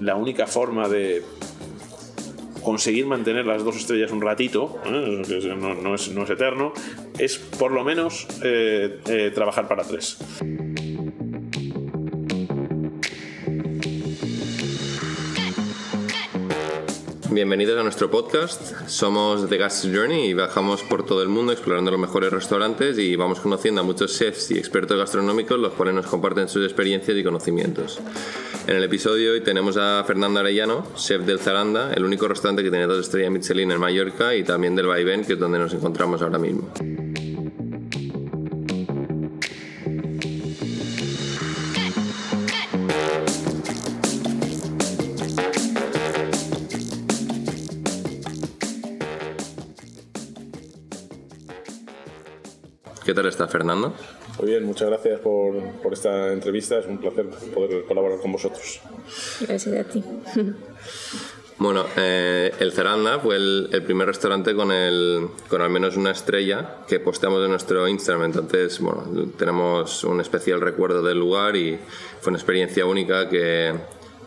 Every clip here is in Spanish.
la única forma de conseguir mantener las dos estrellas un ratito, ¿eh? no, es, eterno, es por lo menos eh, eh, trabajar para tres. Bienvenidos a nuestro podcast. Somos The Gas Journey y viajamos por todo el mundo explorando los mejores restaurantes y vamos conociendo a muchos chefs y expertos gastronómicos los cuales nos comparten sus experiencias y conocimientos. En el episodio hoy tenemos a Fernando Arellano, chef del Zaranda, el único restaurante que tiene dos estrellas Michelin en Mallorca y también del Vaivén, que es donde nos encontramos ahora mismo. ¿Qué tal está Fernando? Muy bien, muchas gracias por, por, esta entrevista. Es un placer poder colaborar con vosotros. Gracias a ti. Bueno, eh, el Ceranda fue el, el, primer restaurante con, el, con al menos una estrella que posteamos en nuestro Instagram. Entonces, bueno, tenemos un especial recuerdo del lugar y fue una experiencia única que,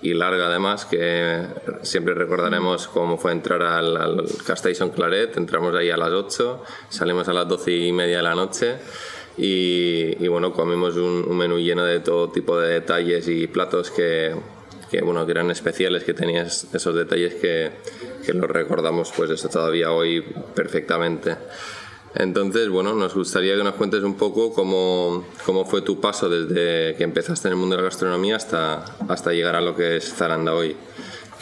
y larga además, que siempre recordaremos cómo fue entrar al, al Castation Claret, entramos ahí a las 8, salimos a las 12 y media de la noche y, bueno, comimos un, menú lleno de todo tipo de detalles y platos que, que, bueno, que eran especiales, que tenías esos detalles que, que los recordamos pues eso todavía hoy perfectamente. Entonces, bueno, nos gustaría que nos cuentes un poco cómo, cómo, fue tu paso desde que empezaste en el mundo de la gastronomía hasta, hasta llegar a lo que es Zaranda hoy.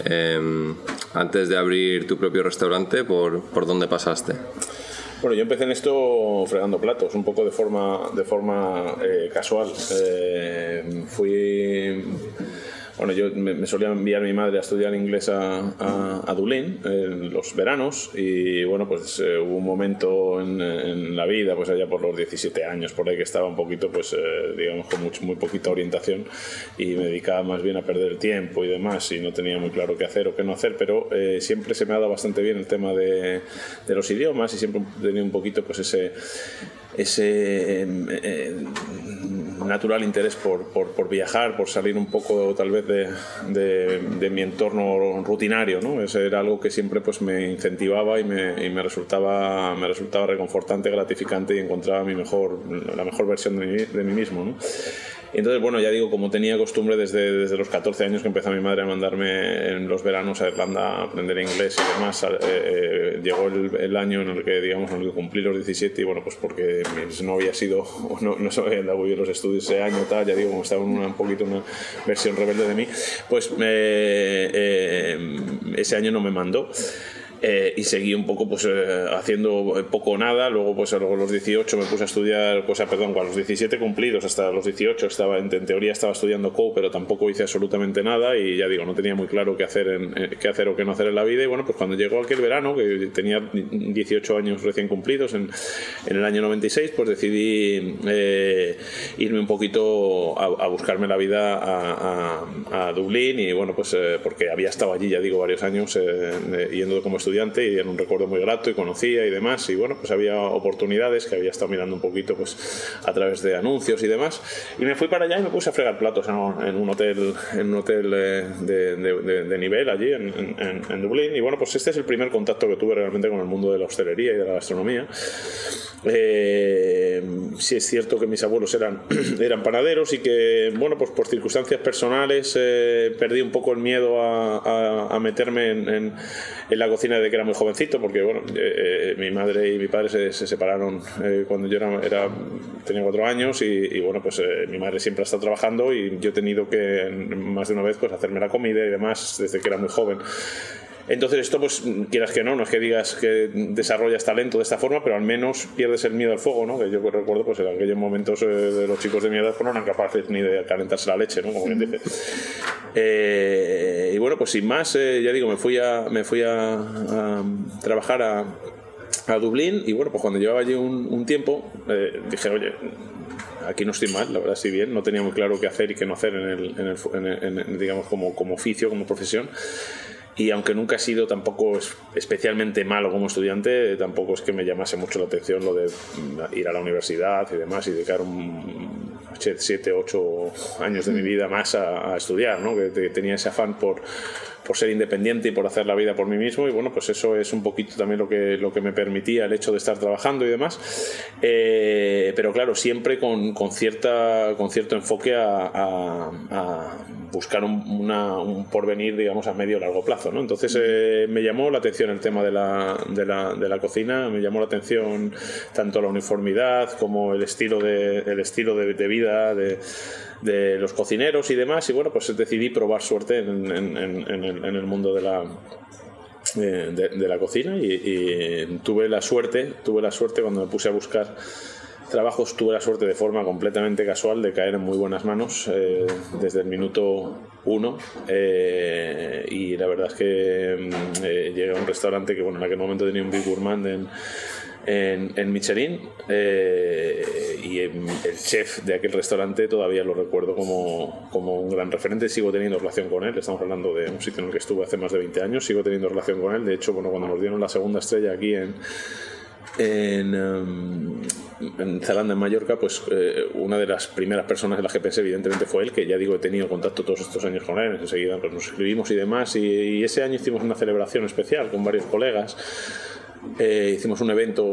Em, antes de abrir tu propio restaurante, ¿por, por dónde pasaste? Bueno, yo empecé en esto fregando platos, un poco de forma, de forma eh, casual. Eh, fui bueno, yo me, solía enviar mi madre a estudiar inglés a, a, Dublín en los veranos y bueno, pues eh, hubo un momento en, la vida, pues allá por los 17 años, por ahí que estaba un poquito, pues eh, digamos, con muy poquita orientación y me dedicaba más bien a perder el tiempo y demás y no tenía muy claro qué hacer o qué no hacer, pero eh, siempre se me ha dado bastante bien el tema de, de los idiomas y siempre tenido un poquito pues ese ese natural interés por, por, viajar, por salir un poco tal vez de, de, mi entorno rutinario, ¿no? Eso era algo que siempre pues me incentivaba y me, y me, resultaba, me resultaba reconfortante, gratificante y encontraba mi mejor, la mejor versión de mí, de mí mismo. Entonces, bueno, ya digo, como tenía costumbre desde, desde los 14 años que empezó mi madre a mandarme en los veranos a Irlanda a aprender inglés y demás, eh, eh, llegó el, el, año en el que, digamos, en el que cumplí los 17 y bueno, pues porque no había sido, no, no se habían dado bien los estudios ese año, tal, ya digo, como estaba una, un poquito una versión rebelde de mí, pues eh, ese año no me mandó. Eh, y seguí un poco pues eh, haciendo poco o nada. Luego pues a los 18 me puse a estudiar pues perdón a los 17 cumplidos hasta los 18 estaba en, teoría estaba estudiando co pero tampoco hice absolutamente nada. Y ya digo no tenía muy claro qué hacer en, eh, qué hacer o qué no hacer en la vida. Y bueno pues cuando llegó aquel verano que tenía 18 años recién cumplidos en, en el año 96 pues decidí irme un poquito a, buscarme la vida a, a, Dublín. Y bueno pues porque había estado allí ya digo varios años yendo como estudiante y era un recuerdo muy grato y conocía y demás. Y bueno pues había oportunidades que había estado mirando un poquito pues a través de anuncios y demás. Y me fui para allá y me puse a fregar platos en un, hotel en un hotel de, de, nivel allí en, en, en, Dublín. Y bueno pues este es el primer contacto que tuve realmente con el mundo de la hostelería y de la gastronomía. Eh, sí es cierto que mis abuelos eran, eran panaderos y que, bueno, pues por circunstancias personales eh, perdí un poco el miedo a, a, meterme en, en, la cocina de que era muy jovencito, porque, bueno, eh, mi madre y mi padre se, se separaron cuando yo era, era, tenía cuatro años y, bueno, pues mi madre siempre ha estado trabajando y yo he tenido que más de una vez pues hacerme la comida y demás desde que era muy joven. Entonces esto, pues quieras que no, no es que digas que desarrollas talento de esta forma, pero al menos pierdes el miedo al fuego, ¿no? Que yo recuerdo, pues en aquellos momentos eh, de los chicos de mi edad pues, no eran capaces ni de calentarse la leche, ¿no? Como bien dice. Eh, y bueno, pues sin más, eh, ya digo, me fui a, me fui a, trabajar a, a, Dublín y bueno, pues cuando llevaba allí un, tiempo, dije, oye, aquí no estoy mal, la verdad estoy bien, no tenía muy claro qué hacer y qué no hacer en el, en el, en el digamos, como, como oficio, como profesión y aunque nunca he sido tampoco especialmente malo como estudiante, tampoco es que me llamase mucho la atención lo de ir a la universidad y demás y dedicar un, siete, ocho años de mi vida más a, estudiar, ¿no? que tenía ese afán por por ser independiente y por hacer la vida por mí mismo. Y bueno pues eso es un poquito también lo que, lo que me permitía el hecho de estar trabajando y demás. Eh, pero claro siempre con, con, cierta, con cierto enfoque a, buscar un, porvenir digamos a medio o largo plazo ¿no? entonces eh, me llamó la atención el tema de la, de, la, de la, cocina me llamó la atención tanto la uniformidad como el estilo de, el estilo de, de vida de de los cocineros y demás. Y bueno, pues decidí probar suerte en, el, mundo de la, de, la cocina y, tuve la suerte, tuve la suerte cuando me puse a buscar trabajos, tuve la suerte de forma completamente casual de caer en muy buenas manos eh, desde el minuto uno eh, y la verdad es que mm, eh, llegué a un restaurante que bueno en aquel momento tenía un Big Gourmand en en, Michelin eh, y el chef de aquel restaurante todavía lo recuerdo como, como, un gran referente, sigo teniendo relación con él, estamos hablando de un sitio en el que estuve hace más de 20 años, sigo teniendo relación con él, de hecho bueno, cuando nos dieron la segunda estrella aquí en, en, um, en Zelanda, en Mallorca, pues eh, una de las primeras personas en las que pensé, evidentemente, fue él, que ya digo, he tenido contacto todos estos años con él, enseguida pues, nos escribimos y demás, y ese año hicimos una celebración especial con varios colegas eh, hicimos un evento,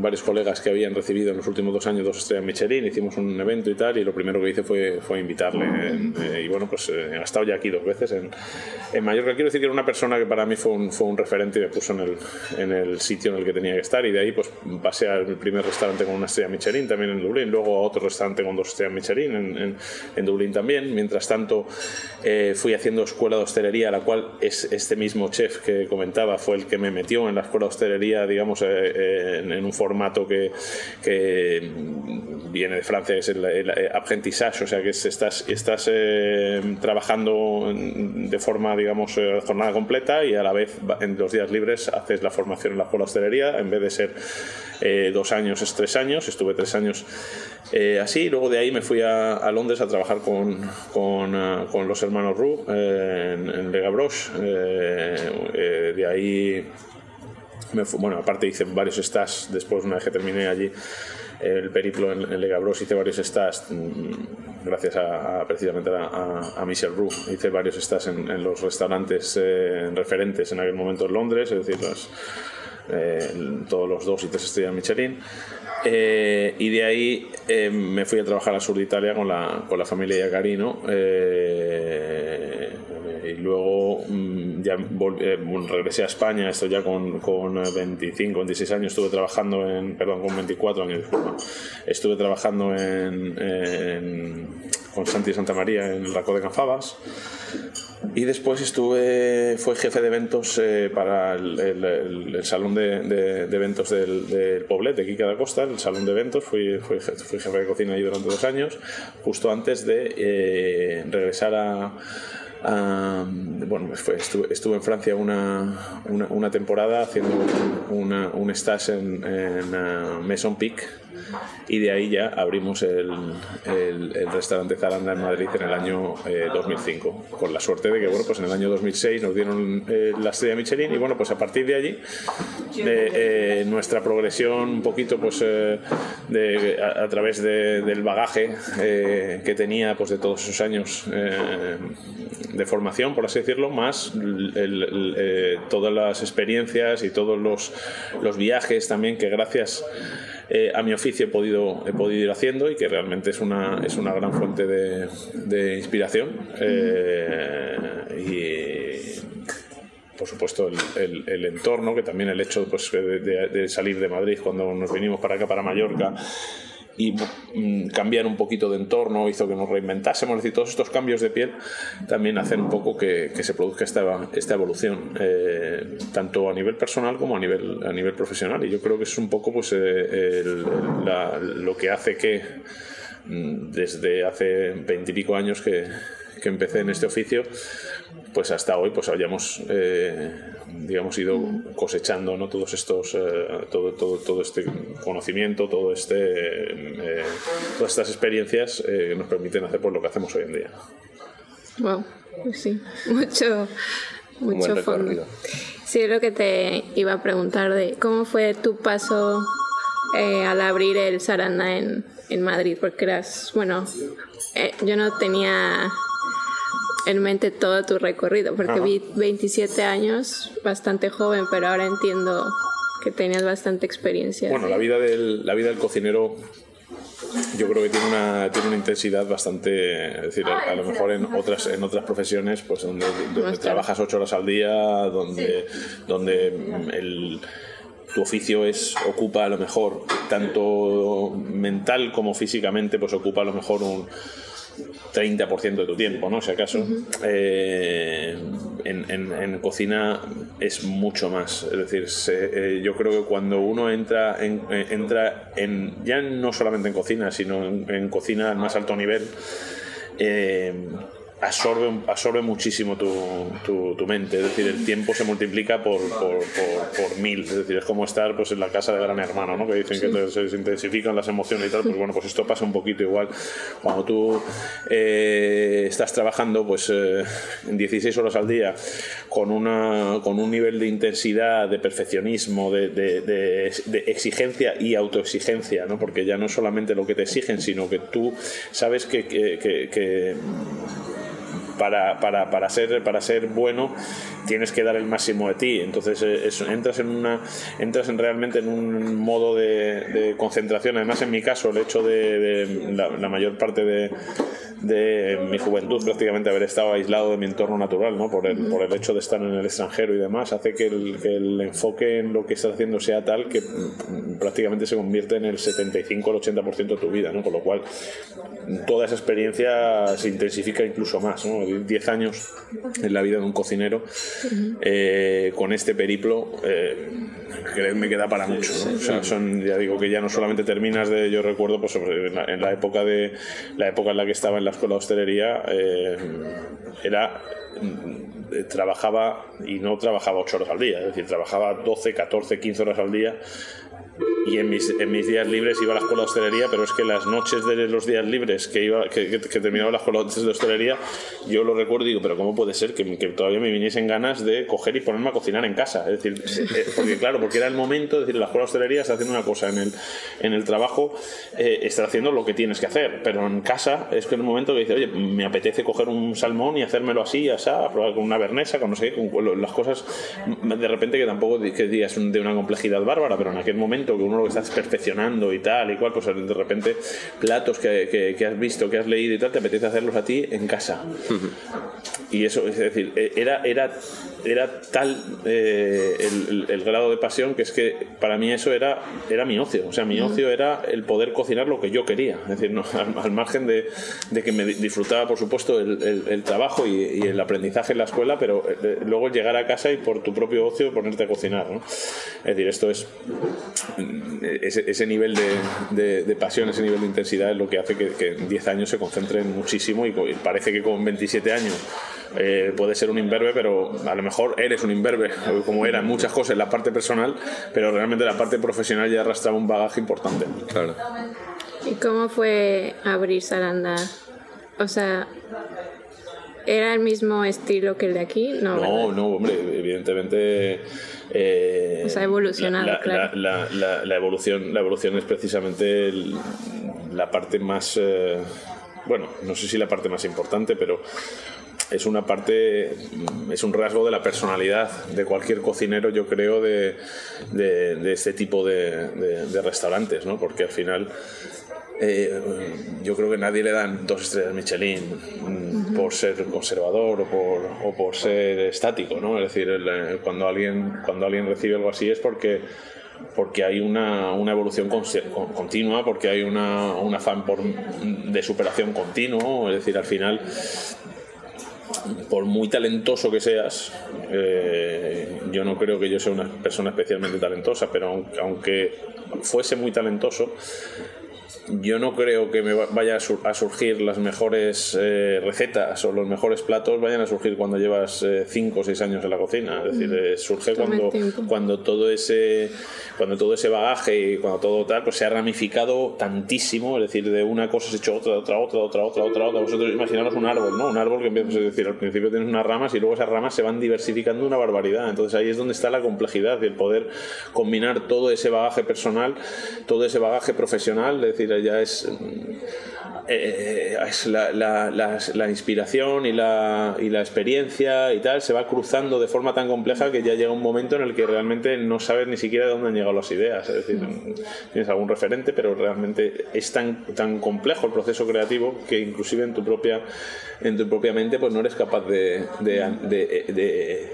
varios colegas que habían recibido en los últimos dos años dos estrellas Michelin, hicimos un evento y tal, y lo primero que hice fue, fue invitarle. Eh, y bueno, pues eh, he estado ya aquí dos veces en, en, Mallorca. Quiero decir que era una persona que para mí fue un, fue un referente y me puso en el, en el sitio en el que tenía que estar. Y de ahí pues pasé al primer restaurante con una estrella Michelin también en Dublín, luego a otro restaurante con dos estrellas Michelin en, en, en Dublín también. Mientras tanto, fui haciendo escuela de hostelería, la cual es este mismo chef que comentaba fue el que me metió en la escuela de hostelería digamos, eh, eh, en, un formato que, viene de Francia, es el, el apprentissage, o sea que estás, estás eh, trabajando de forma, digamos, jornada completa y a la vez en los días libres haces la formación en la escuela hostelería, en vez de ser dos años, es tres años, estuve tres años así, luego de ahí me fui a, Londres a trabajar con, con, con los hermanos Roux en, en de ahí bueno, aparte hice varios stats después, una vez que terminé allí el periplo en, en Legabros, hice varios stats mm, gracias a, precisamente a, Michel Roux. Hice varios stats en, los restaurantes eh, referentes en aquel momento en Londres, es decir, eh, todos los dos y tres estrellas Michelin. Eh, y de ahí me fui a trabajar al sur de Italia con la, con la familia Iacarino y luego mm, eh, regresé a España, esto ya con, con 25, 26 años, estuve trabajando en, perdón, con 24 años, estuve trabajando en, con Santi Santa María en el Raco de Canfabas. Y después estuve, fue jefe de eventos eh, para el, salón de, de, eventos del, del, Poblet, de Quique da Costa, el salón de eventos, fui, fui, jefe de cocina allí durante dos años, justo antes de eh, regresar a bueno, estuve, estuve, en Francia una, una, temporada haciendo una, un stage en, en uh, Maison Pic y de ahí ya abrimos el, el, restaurante Zaranda en Madrid en el año 2005 eh, con la suerte de que bueno pues en el año 2006 nos dieron eh, la estrella Michelin y bueno pues a partir de allí de, nuestra progresión un poquito pues de, a, a, través del bagaje que tenía pues de todos esos años de formación, por así decirlo, más eh, todas las experiencias y todos los, los viajes también que gracias eh, a mi oficio he podido, he podido ir haciendo y que realmente es una, es una gran fuente de, de inspiración. Eh, y por supuesto el, el, entorno, que también el hecho pues, de, salir de Madrid cuando nos vinimos para acá, para Mallorca, y mm, cambiar un poquito de entorno hizo que nos reinventásemos. Es decir, todos estos cambios de piel también hacen un poco que, que se produzca esta, esta evolución, eh, tanto a nivel personal como a nivel, a nivel profesional. Y yo creo que es un poco pues, eh, lo que hace que mm, desde hace veintipico años que, que empecé en este oficio, pues hasta hoy pues hayamos eh, digamos ido cosechando ¿no? todos estos eh, todo, todo, todo este conocimiento todo este eh, todas estas experiencias que nos permiten hacer por lo que hacemos hoy en día wow pues sí mucho mucho fondo sí lo que te iba a preguntar de cómo fue tu paso al abrir el Saranda en en Madrid? Porque eras, bueno, yo no tenía en mente todo tu recorrido, porque vi 27 años, bastante joven, pero ahora entiendo que tenías bastante experiencia. Bueno, la vida del, la vida del cocinero yo creo que tiene una, tiene una intensidad bastante, es decir, a, lo mejor en otras, en otras profesiones, pues donde, trabajas ocho horas al día, donde, donde el, tu oficio es, ocupa a lo mejor, tanto mental como físicamente, pues ocupa a lo mejor un 30% de tu tiempo, ¿no? Si acaso. Eh, en, cocina es mucho más. Es decir, eh, yo creo que cuando uno entra en, eh, entra en, ya no solamente en cocina, sino en, cocina al más alto nivel, absorbe, absorbe muchísimo tu, tu, mente, es decir, el tiempo se multiplica por, por, por, mil, es decir, es como estar pues, en la casa de gran hermano, ¿no? que dicen que se intensifican las emociones y tal, pues bueno, pues esto pasa un poquito igual. Cuando tú eh, estás trabajando pues eh, en 16 horas al día con, una, con un nivel de intensidad, de perfeccionismo, de, de, de, exigencia y autoexigencia, ¿no? porque ya no solamente lo que te exigen, sino que tú sabes que, que para, para, para, ser, para ser bueno tienes que dar el máximo de ti. Entonces eh, entras en una entras en realmente en un modo de, concentración. Además, en mi caso, el hecho de, la, mayor parte de, de, mi juventud prácticamente haber estado aislado de mi entorno natural, ¿no? por, el, por el hecho de estar en el extranjero y demás, hace que el, que el enfoque en lo que estás haciendo sea tal que prácticamente se convierte en el 75 o el 80% de tu vida, ¿no? con lo cual toda esa experiencia se intensifica incluso más. ¿no? 10 años en la vida de un cocinero eh, con este periplo, eh, me queda para mucho. son, ya digo que ya no solamente terminas de, yo recuerdo, pues en la, época de la época en la que estaba en la escuela de hostelería, eh, era mm, trabajaba y no trabajaba 8 horas al día, es decir, trabajaba 12, 14, 15 horas al día y en mis, en mis días libres iba a la escuela de hostelería, pero es que las noches de los días libres que, iba, que, terminaba la escuela de hostelería, yo lo recuerdo y digo, pero ¿cómo puede ser que, todavía me viniesen ganas de coger y ponerme a cocinar en casa? Es decir, eh, porque claro, porque era el momento, es decir, la escuela de hostelería está haciendo una cosa, en el, en el trabajo eh, está haciendo lo que tienes que hacer, pero en casa es que el momento que dice, oye, me apetece coger un salmón y hacérmelo así, así, probar con una bernesa, con no sé, con las cosas de repente que tampoco que digas de una complejidad bárbara, pero en aquel momento que uno lo estás perfeccionando y tal y cual, pues de repente platos que, que, has visto, que has leído y tal, te apetece hacerlos a ti en casa. Y eso, es decir, e, era, era, era tal eh, el, grado de pasión que es que para mí eso era, era mi ocio. O sea, mi ocio era el poder cocinar lo que yo quería. Es decir, no, al, margen de, de, que me disfrutaba, por supuesto, el, el trabajo y, el aprendizaje en la escuela, pero eh, luego llegar a casa y por tu propio ocio ponerte a cocinar. Es decir, esto es ese, nivel de, pasión, ese nivel de intensidad es lo que hace que, en 10 años se concentren muchísimo y, parece que con 27 años eh, puede ser un imberbe, pero a lo mejor eres un imberbe, como eran muchas cosas en la parte personal, pero realmente la parte profesional ya arrastraba un bagaje importante. Claro. ¿Y cómo fue abrir Saranda? O sea, ¿era el mismo estilo que el de aquí? No, no, no hombre, evidentemente eh, ha evolucionado, la, claro. La, evolución, la evolución es precisamente la parte más, eh, bueno, no sé si la parte más importante, pero es una parte, es un rasgo de la personalidad de cualquier cocinero, yo creo, de, de, este tipo de, de, restaurantes, ¿no? Porque al final eh, yo creo que nadie le dan dos estrellas Michelin mm, por ser conservador o por, o por ser estático, ¿no? Es decir, cuando alguien, cuando alguien recibe algo así es porque porque hay una, una evolución continua, porque hay una, un afán por, de superación continuo, es decir, al final por muy talentoso que seas, eh, yo no creo que yo sea una persona especialmente talentosa, pero aunque fuese muy talentoso, yo no creo que me vaya a surgir las mejores eh, recetas o los mejores platos vayan a surgir cuando llevas 5 eh, o 6 años en la cocina. Es decir, eh, surge cuando, cuando todo ese cuando todo ese bagaje y cuando todo tal pues se ha ramificado tantísimo, es decir, de una cosa se ha hecho otra, otra, otra, otra, otra, otra, otra. Vosotros imaginaros un árbol, ¿no? Un árbol que empieza a decir, al principio tienes unas ramas y luego esas ramas se van diversificando una barbaridad. Entonces ahí es donde está la complejidad y el poder combinar todo ese bagaje personal, todo ese bagaje profesional, es decir, ya es eh, es la, la, la, inspiración y la, y la experiencia y tal se va cruzando de forma tan compleja que ya llega un momento en el que realmente no sabes ni siquiera de dónde han llegado las ideas. Es decir, tienes algún referente, pero realmente es tan, tan complejo el proceso creativo que inclusive en tu propia, en tu propia mente pues no eres capaz de, de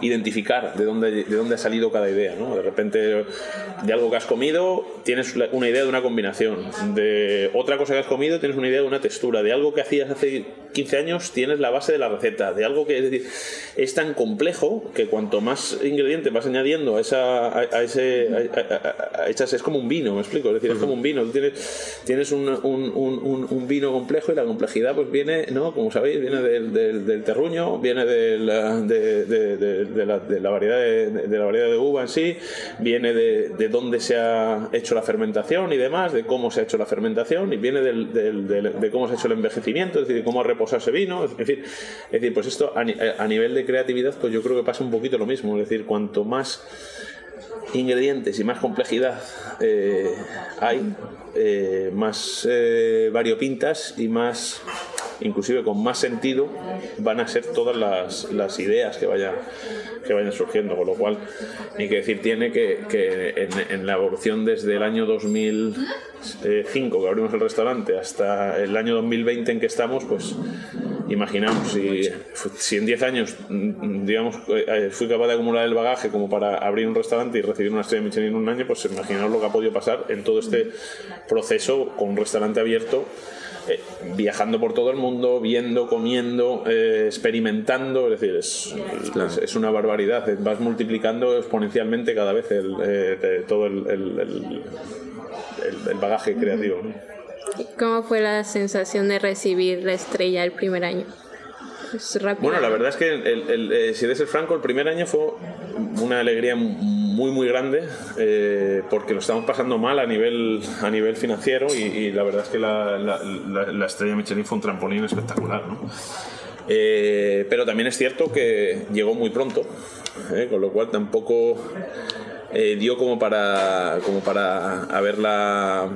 identificar de dónde, de dónde ha salido cada idea. ¿no? De repente, de algo que has comido, tienes una idea de una combinación. De otra cosa que has comido, tienes una idea de una textura. De algo que hacías hace 15 años, tienes la base de la receta. De algo que es, decir, es tan complejo que cuanto más ingredientes vas añadiendo a, esa, a, ese. A, es como un vino, me explico. Es decir, es como un vino. Tú tienes, tienes un, un, un, un, vino complejo y la complejidad, pues viene, ¿no? como sabéis, viene del, del, del terruño, viene del, de, de de de la variedad de, la variedad de uva en sí, viene de, de, dónde se ha hecho la fermentación y demás, de cómo se ha hecho la fermentación, y viene de cómo se ha hecho el envejecimiento, es decir, de cómo ha reposado ese vino, en fin, es decir, pues esto a, a nivel de creatividad, pues yo creo que pasa un poquito lo mismo, es decir, cuanto más ingredientes y más complejidad eh, hay, eh, más eh, variopintas y más inclusive con más sentido van a ser todas las, ideas que vayan, que vayan surgiendo, con lo cual ni que decir tiene que, en, la evolución desde el año 2005 que abrimos el restaurante hasta el año 2020 en que estamos, pues imaginamos si, en 10 años digamos eh, fui capaz de acumular el bagaje como para abrir un restaurante y recibir una estrella Michelin en un año, pues imaginaos lo que ha podido pasar en todo este proceso con un restaurante abierto eh, viajando por todo el mundo, viendo, comiendo, eh, experimentando, es decir, es, es, una barbaridad. Vas multiplicando exponencialmente cada vez el, eh, todo el, el, el, bagaje creativo. ¿Cómo fue la sensación de recibir la estrella el primer año? Bueno, la verdad es que, el, si de ser franco, el primer año fue una alegría muy muy grande eh, porque lo estamos pasando mal a nivel a nivel financiero y, la verdad es que la, la, estrella Michelin fue un trampolín espectacular ¿no? Eh, pero también es cierto que llegó muy pronto ¿eh? con lo cual tampoco dio como para como para haberla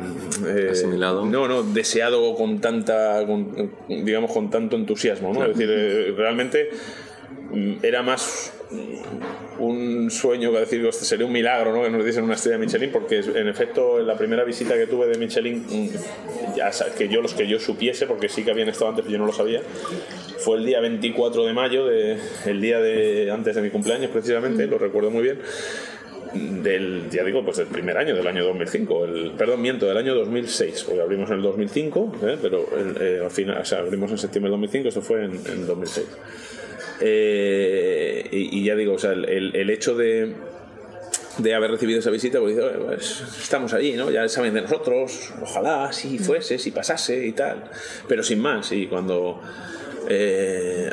asimilado no no deseado con tanta digamos con tanto entusiasmo ¿no? es decir realmente mm, era más un sueño que decir sería un milagro ¿no? que nos dicen una estrella de Michelin porque en efecto en la primera visita que tuve de Michelin mm, ya que yo los que yo supiese porque sí que habían estado antes pero yo no lo sabía fue el día 24 de mayo de, el día de antes de mi cumpleaños precisamente lo recuerdo muy bien del, ya digo, pues del primer año, del año 2005, el, perdón, miento, del año 2006, porque abrimos en el 2005, ¿eh? pero eh, al final, o sea, abrimos en septiembre del 2005, esto fue en, en 2006. Eh, y, ya digo, o sea, el, el hecho de, de haber recibido esa visita, pues, pues estamos allí, ¿no? Ya saben de nosotros, ojalá si fuese, si pasase y tal, pero sin más. Y cuando eh,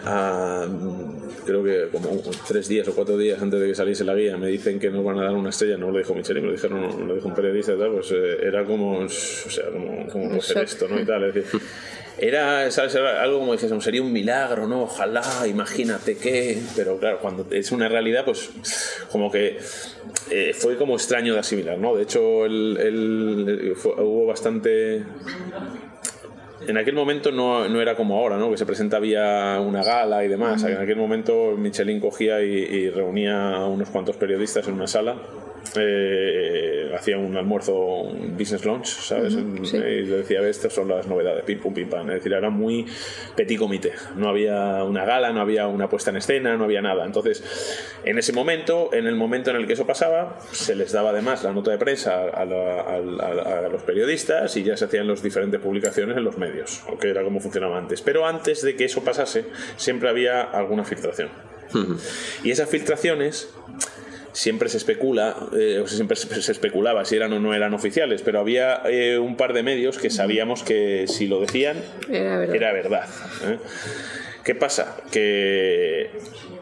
creo que como tres días o cuatro días antes de que saliese la guía me dicen que nos van a dar una estrella, no lo dijo Michelin, me lo dijeron, lo dijo un periodista y tal, pues eh, era como, o sea, como, como hacer esto, ¿no? Y tal, es decir, era, ¿sabes? algo como dices, sería un milagro, ¿no? Ojalá, imagínate qué. Pero claro, cuando es una realidad, pues como que eh, fue como extraño de asimilar, ¿no? De hecho, el, hubo bastante en aquel momento no, no, era como ahora, ¿no? que se presenta vía una gala y demás. En aquel momento Michelin cogía y, y, reunía a unos cuantos periodistas en una sala eh, hacía un almuerzo, un business lunch, ¿sabes? Y le decía, estas son las novedades, pim pum pim pam. Es decir, era muy petit comité. No había una gala, no había una puesta en escena, no había nada. Entonces, en ese momento, en el momento en el que eso pasaba, se les daba además la nota de prensa a, a, los periodistas y ya se hacían las diferentes publicaciones en los medios, que era como funcionaba antes. Pero antes de que eso pasase, siempre había alguna filtración. Y esas filtraciones siempre se especula, eh, o siempre se especulaba si eran o no eran oficiales, pero había eh, un par de medios que sabíamos que si lo decían era verdad. ¿eh? ¿Qué pasa? Que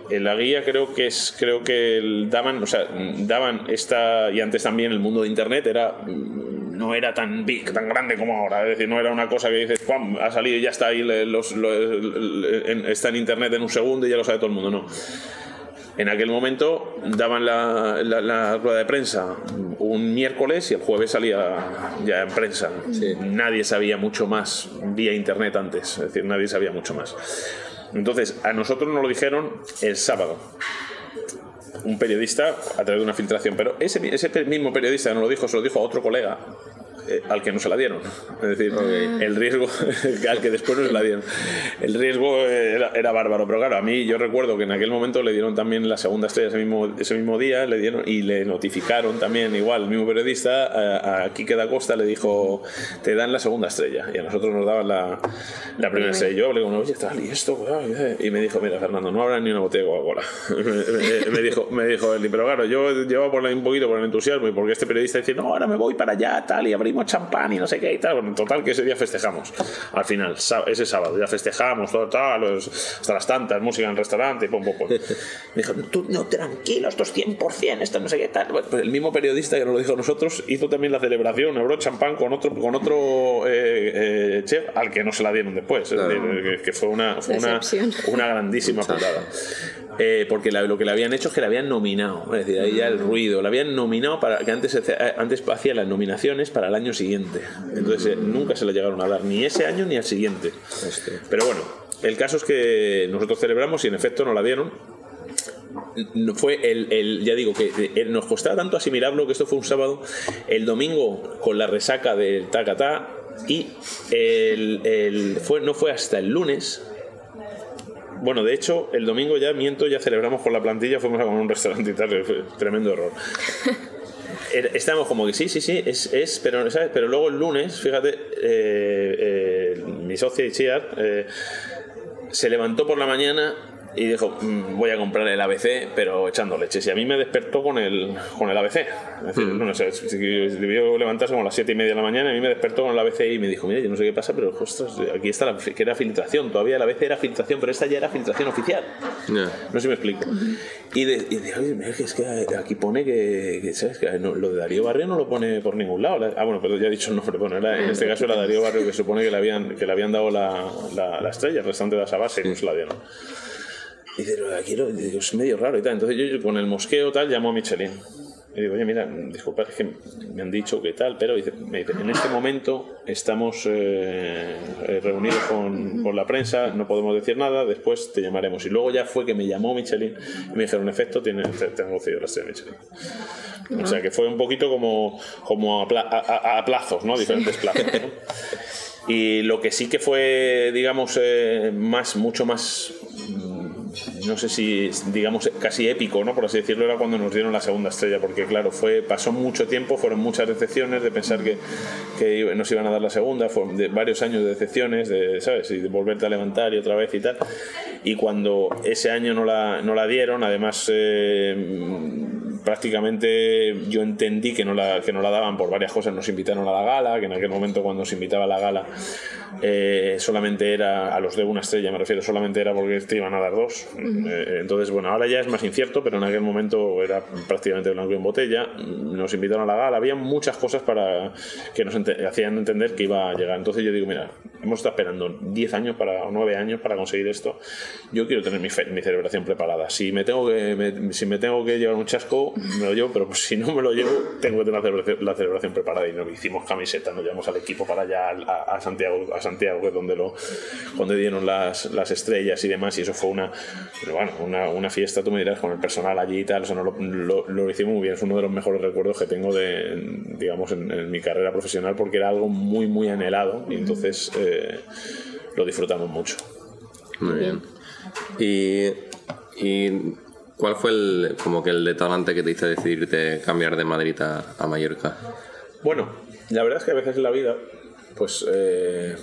en la guía creo que es creo que daban o sea daban esta y antes también el mundo de internet era no era tan big tan grande como ahora es decir no era una cosa que dices ¡pam! ha salido y ya está ahí los, está en internet en un segundo y ya lo sabe todo el mundo no En aquel momento daban la, la, rueda de prensa. Un miércoles y el jueves salía ya en prensa. Nadie sabía mucho más vía internet antes, es decir, nadie sabía mucho más. Entonces, a nosotros nos lo dijeron el sábado. Un periodista a través de una filtración, pero ese, ese mismo periodista no lo dijo, se lo dijo a otro colega eh, al que no se la dieron. Es decir, el riesgo al que después no se la dieron. El riesgo era, bárbaro, pero claro, a mí yo recuerdo que en aquel momento le dieron también la segunda estrella ese mismo, ese mismo día le dieron y le notificaron también, igual, el mismo periodista, a, a Quique da Costa le dijo, te dan la segunda estrella y a nosotros nos daban la, la primera estrella. Yo hablé con oye, tal, y esto, y me dijo, mira, Fernando, no habrá ni una botella de Coca-Cola. me, dijo, me dijo él, pero claro, yo llevo por un poquito por el entusiasmo y porque este periodista dice, no, ahora me voy para allá, tal, y abrimos champán y no sé qué y tal. Bueno, en total que ese día festejamos. Al final, ese sábado ya festejamos, todo tal, hasta las tantas, música en el restaurante, pum, pum, pum. Me dijo, tú no, tranquilo, esto es 100%, esto no sé qué tal. Pues el mismo periodista que nos lo dijo a nosotros hizo también la celebración, abrió champán con otro, con otro eh, eh, chef al que no se la dieron después. que, fue una, fue una, una grandísima putada. Eh, porque lo que le habían hecho es que le habían nominado, es decir, ahí ya el ruido, le habían nominado para que antes, eh, antes hacía las nominaciones para el año siguiente. Entonces eh, nunca se le llegaron a dar, ni ese año ni al siguiente. Pero bueno, el caso es que nosotros celebramos y en efecto no la dieron fue el, ya digo que nos costaba tanto asimilarlo que esto fue un sábado el domingo con la resaca del tacatá y el, fue, no fue hasta el lunes bueno, de hecho, el domingo ya miento, ya celebramos con la plantilla, fuimos a comer un restaurante y tal, tremendo error. Estamos como que sí, sí, sí, es, es pero, ¿sabes? pero luego el lunes, fíjate, eh, eh, mi socia Ichiar eh, se levantó por la mañana y dijo, mm, voy a comprar el ABC, pero echando leches. Y a mí me despertó con el, con el ABC. Es decir, mm. no sé, debió levantarse como a las 7 y media de la mañana, a mí me despertó con el ABC y me dijo, mira, yo no sé qué pasa, pero ostras, aquí está la que era filtración. Todavía el ABC era filtración, pero esta ya era filtración oficial. No sé si me explico. Y, de, y oye, es que aquí pone que, ¿sabes? que lo de Darío Barrio no lo pone por ningún lado. Ah, bueno, pero ya he dicho el nombre. Bueno, en este caso era Darío Barrio que supone que le habían, que le habían dado la, la, estrella, el restante de esa base, no se la dieron. Y dice, aquí lo, es medio raro y tal. Entonces yo, con el mosqueo tal llamo a Michelin. Y digo, oye, mira, disculpa, es que me han dicho que tal, pero dice, en este momento estamos eh, eh, reunidos con, con, la prensa, no podemos decir nada, después te llamaremos. Y luego ya fue que me llamó Michelin y me dijeron, en efecto, tiene, tengo cedido la estrella Michelin. O sea que fue un poquito como, como a, plazos, ¿no? Diferentes plazos. Y lo que sí que fue, digamos, eh, más, mucho más no sé si digamos casi épico, ¿no? Por así decirlo, era cuando nos dieron la segunda estrella, porque claro, fue pasó mucho tiempo, fueron muchas decepciones de pensar que, que nos iban a dar la segunda, de varios años de decepciones, de, ¿sabes? Y de volverte a levantar y otra vez y tal. Y cuando ese año no la, no la dieron, además eh, prácticamente yo entendí que no, la, que no la daban por varias cosas, nos invitaron a la gala, que en aquel momento cuando se invitaba a la gala eh, solamente era, a los de una estrella me refiero, solamente era porque te iban a dar dos. Eh, entonces, bueno, ahora ya es más incierto, pero en aquel momento era prácticamente blanco en botella. Nos invitaron a la gala, había muchas cosas para que nos hacían entender que iba a llegar. Entonces yo digo, mira, hemos estado esperando 10 años para, o 9 años para conseguir esto. Yo quiero tener mi, mi celebración preparada. Si me, tengo que, si me tengo que llevar un chasco, me lo llevo, pero si no me lo llevo, tengo que tener la celebración, preparada. Y nos hicimos camisetas, nos llevamos al equipo para allá, a, Santiago, a Santiago, que es donde, lo, donde dieron las, las estrellas y demás. Y eso fue una, bueno, una, una, fiesta, tú me dirás, con el personal allí y tal. O sea, no, lo, lo, hicimos muy bien. Es uno de los mejores recuerdos que tengo de, digamos, en, mi carrera profesional porque era algo muy, muy anhelado. Y entonces eh, lo disfrutamos mucho. Muy bien. Y, y ¿Cuál fue el, como que el detonante que te hizo decidirte cambiar de Madrid a, Mallorca? Bueno, la verdad es que a veces en la vida, pues eh,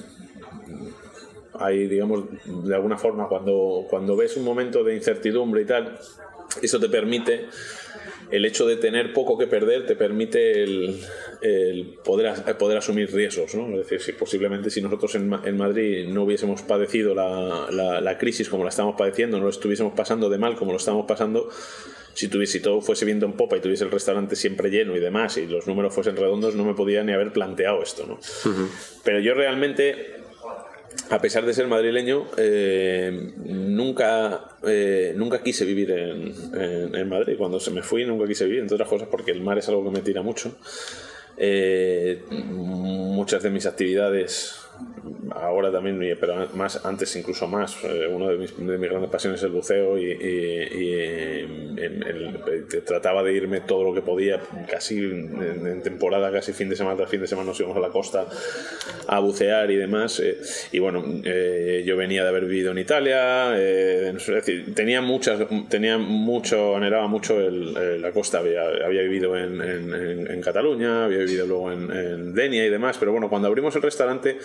hay, digamos, de alguna forma, cuando, cuando ves un momento de incertidumbre y tal, eso te permite el hecho de tener poco que perder te permite el, poder, poder asumir riesgos. ¿no? Es decir, si posiblemente si nosotros en, en Madrid no hubiésemos padecido la, la, crisis como la estamos padeciendo, no lo estuviésemos pasando de mal como lo estamos pasando, si, tuviese, todo fuese viendo en popa y tuviese el restaurante siempre lleno y demás, y los números fuesen redondos, no me podía ni haber planteado esto. ¿no? Pero yo realmente a pesar de ser madrileño, eh, nunca, eh, nunca quise vivir en, en, Madrid. Cuando se me fui, nunca quise vivir, entre otras cosas porque el mar es algo que me tira mucho. Eh, muchas de mis actividades ahora también, pero más antes incluso más, eh, una de mis, de mis, grandes pasiones es el buceo y, trataba de irme todo lo que podía, casi en, temporada, casi fin de semana tras fin de semana nos íbamos a la costa a bucear y demás. Eh, y bueno, eh, yo venía de haber vivido en Italia, es decir, tenía muchas, tenía mucho, anhelaba mucho la costa, había, había vivido en, en, Cataluña, había vivido luego en Denia y demás, pero bueno, cuando abrimos el restaurante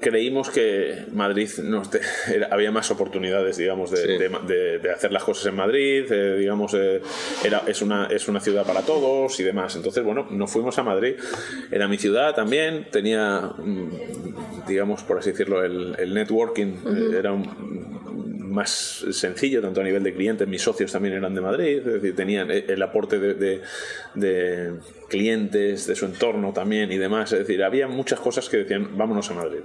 creímos que Madrid había más oportunidades, digamos, de, hacer las cosas en Madrid, eh, digamos, eh, era, es, una, es una ciudad para todos y demás. Entonces, bueno, nos fuimos a Madrid, era mi ciudad también, tenía, mm, digamos, por así decirlo, el, networking, eh, era más sencillo, tanto a nivel de clientes, mis socios también eran de Madrid, es decir, tenían el aporte de clientes, de su entorno también y demás. Es decir, había muchas cosas que decían, vámonos a Madrid.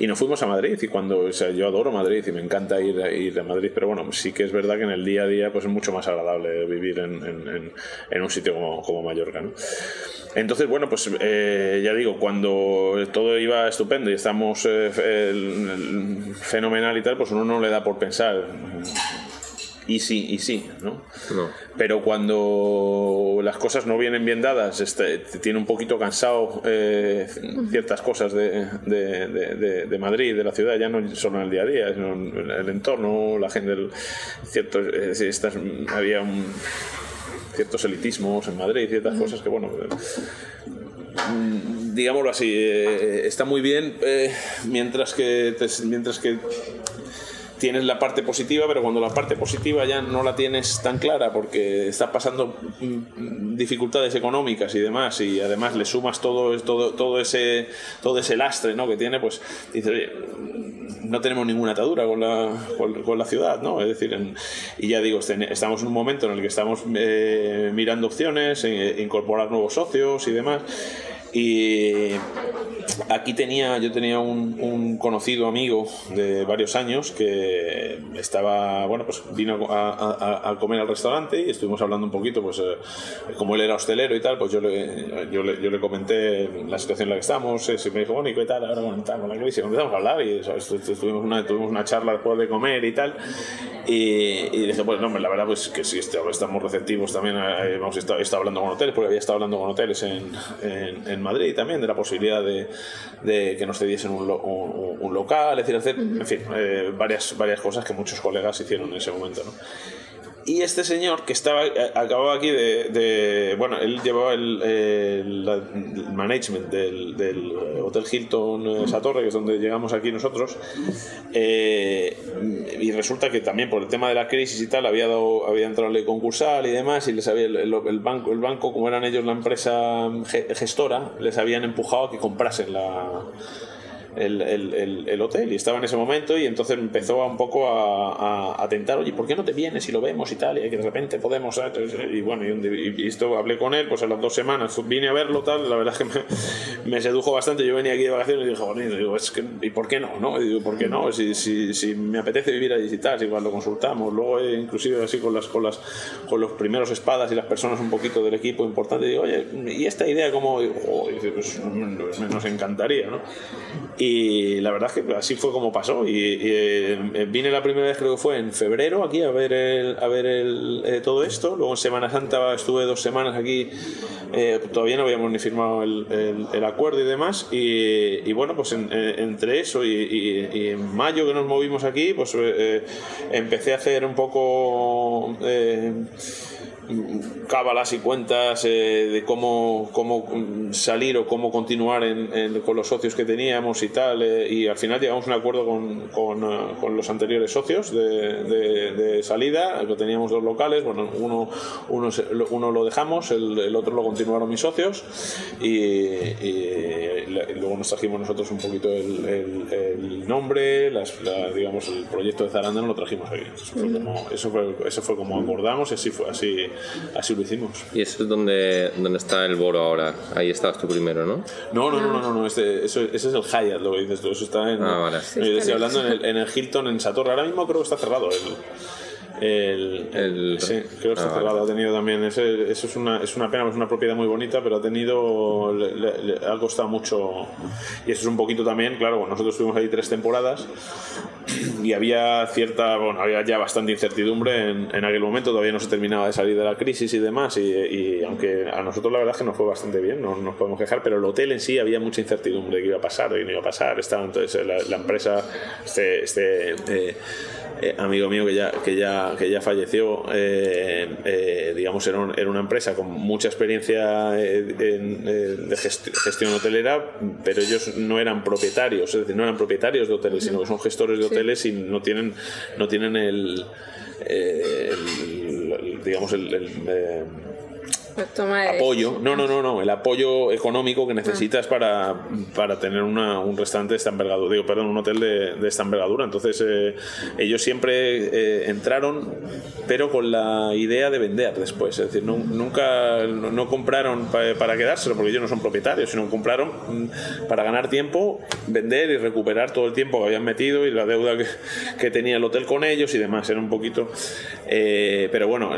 Y nos fuimos a Madrid y cuando, o sea, yo adoro Madrid y me encanta ir, ir a Madrid, pero bueno, sí que es verdad que en el día a día pues es mucho más agradable vivir en, en, un sitio como, como Mallorca. ¿no? Entonces, bueno, pues eh, ya digo, cuando todo iba estupendo y estamos eh, fenomenal y tal, pues uno no le da por pensar y sí, y sí, ¿no? Pero cuando las cosas no vienen bien dadas, este, tiene un poquito cansado eh, ciertas cosas de, de, de, Madrid, de la ciudad, ya no solo en el día a día, sino en el entorno, la gente, cierto, eh, estas, había ciertos elitismos en Madrid, ciertas cosas que, bueno, mm, digámoslo así, eh, está muy bien mientras que mientras que tienes la parte positiva, pero cuando la parte positiva ya no la tienes tan clara porque estás pasando mm, dificultades económicas y demás, y además le sumas todo, todo, todo, ese, todo ese lastre ¿no? que tiene, pues dices, oye, no tenemos ninguna atadura con la, con, la ciudad, ¿no? Es decir, y ya digo, este, estamos en un momento en el que estamos eh, mirando opciones, eh, incorporar nuevos socios y demás. Y aquí tenía, yo tenía un, un, conocido amigo de varios años que estaba, bueno, pues vino a, a, comer al restaurante y estuvimos hablando un poquito, pues eh, como él era hostelero y tal, pues yo le, yo le, yo le comenté la situación en la que estamos, y me dijo, bueno, ¿y qué tal? Ahora bueno, con la crisis, empezamos a hablar y tuvimos, una, tuvimos una charla después de comer y tal. Y, y dije, pues no, la verdad pues que sí, este, estamos receptivos también, eh, hemos estado, estado, hablando con hoteles, porque había estado hablando con hoteles en, en, en Madrid también, de la posibilidad de, de que nos cediesen un, un, local, es decir, hacer, en fin, eh, varias, varias cosas que muchos colegas hicieron en ese momento. ¿no? Y este señor que estaba, eh, acababa aquí de, bueno, él llevaba el, el, management del, del, Hotel Hilton esa torre, que es donde llegamos aquí nosotros, eh, y resulta que también por el tema de la crisis y tal, había, dado, había entrado en ley concursal y demás, y les había, el, el, banco, el banco, como eran ellos la empresa gestora, les habían empujado a que comprasen la el, el, el, hotel y estaba en ese momento y entonces empezó un poco a, a, tentar, oye, ¿por qué no te vienes y lo vemos y tal? Y que de repente podemos... Y bueno, y, esto hablé con él, pues a las dos semanas vine a verlo, tal, la verdad es que me, sedujo bastante, yo venía aquí de vacaciones y dije, bueno, es que, ¿y por qué no? no? Y digo, ¿por qué no? Si, si, si me apetece vivir y tal, igual lo consultamos, luego eh, inclusive así con las, con las con los primeros espadas y las personas un poquito del equipo importante, digo, oye, ¿y esta idea cómo? pues nos encantaría, ¿no? Y la verdad es que así fue como pasó. Y, eh, vine la primera vez, creo que fue en febrero, aquí a ver, el, a ver el, eh, todo esto. Luego en Semana Santa estuve dos semanas aquí. Eh, todavía no habíamos ni firmado el, el, acuerdo y demás. Y, bueno, pues entre eso y, en mayo que nos movimos aquí, pues empecé a hacer un poco cábalas y cuentas eh, de cómo, cómo salir o cómo continuar con los socios que teníamos y tal. Eh, y al final llegamos a un acuerdo con, con, eh, los anteriores socios de, de, salida, que teníamos dos locales. Bueno, uno, uno, uno lo dejamos, el, el, otro lo continuaron mis socios y, luego nos trajimos nosotros un poquito el, el, nombre, las, digamos, el proyecto de Zaranda lo trajimos aquí. Eso fue como, eso fue, eso fue como acordamos y así fue, así así lo hicimos. ¿Y eso es donde, donde está el Boro ahora? Ahí estabas tú primero, ¿no? No, no, no, no, no, este, eso, ese es el Hyatt, lo que dices tú, eso está en... Ah, vale. yo estoy hablando en el, en el Hilton en Satorra, ahora mismo creo que está cerrado el... El, El- sí, creo que está Ah, cerrado. Ha tenido también. Ese, eso es una, es una pena, es una propiedad muy bonita, pero ha tenido. Le, le- le ha costado mucho. Y eso es un poquito también, claro, bueno, nosotros estuvimos ahí tres temporadas y había cierta. Bueno, había ya bastante incertidumbre en, en aquel momento. Todavía no se terminaba de salir de la crisis y demás. Y, y aunque a nosotros la verdad es que nos fue bastante bien, no nos podemos quejar, pero el hotel en sí había mucha incertidumbre de qué iba a pasar, de qué no iba a pasar. Estaba entonces la, la empresa, este. este eh, eh, amigo mío que ya, que ya, que ya falleció, eh, eh, digamos, era, un- era una empresa con mucha experiencia eh, en- eh, de gest- gestión hotelera, pero ellos no eran propietarios, es decir, no eran propietarios de hoteles, sino que son gestores de hoteles y no tienen, no tienen el, eh, el- el- digamos, el, el, eh, toma apoyo. No, no, no, no. El apoyo económico que necesitas para, para tener una- un restaurante de esta envergadura. Digo, perdón, un hotel de, de esta envergadura. Entonces, eh, ellos siempre eh, entraron, pero con la idea de vender después. Es decir, no- nunca no, no compraron pa- para quedárselo, porque ellos no son propietarios, sino compraron mm, para ganar tiempo, vender y recuperar todo el tiempo que habían metido y la deuda que, que tenía el hotel con ellos y demás. Era un poquito. eh, pero bueno,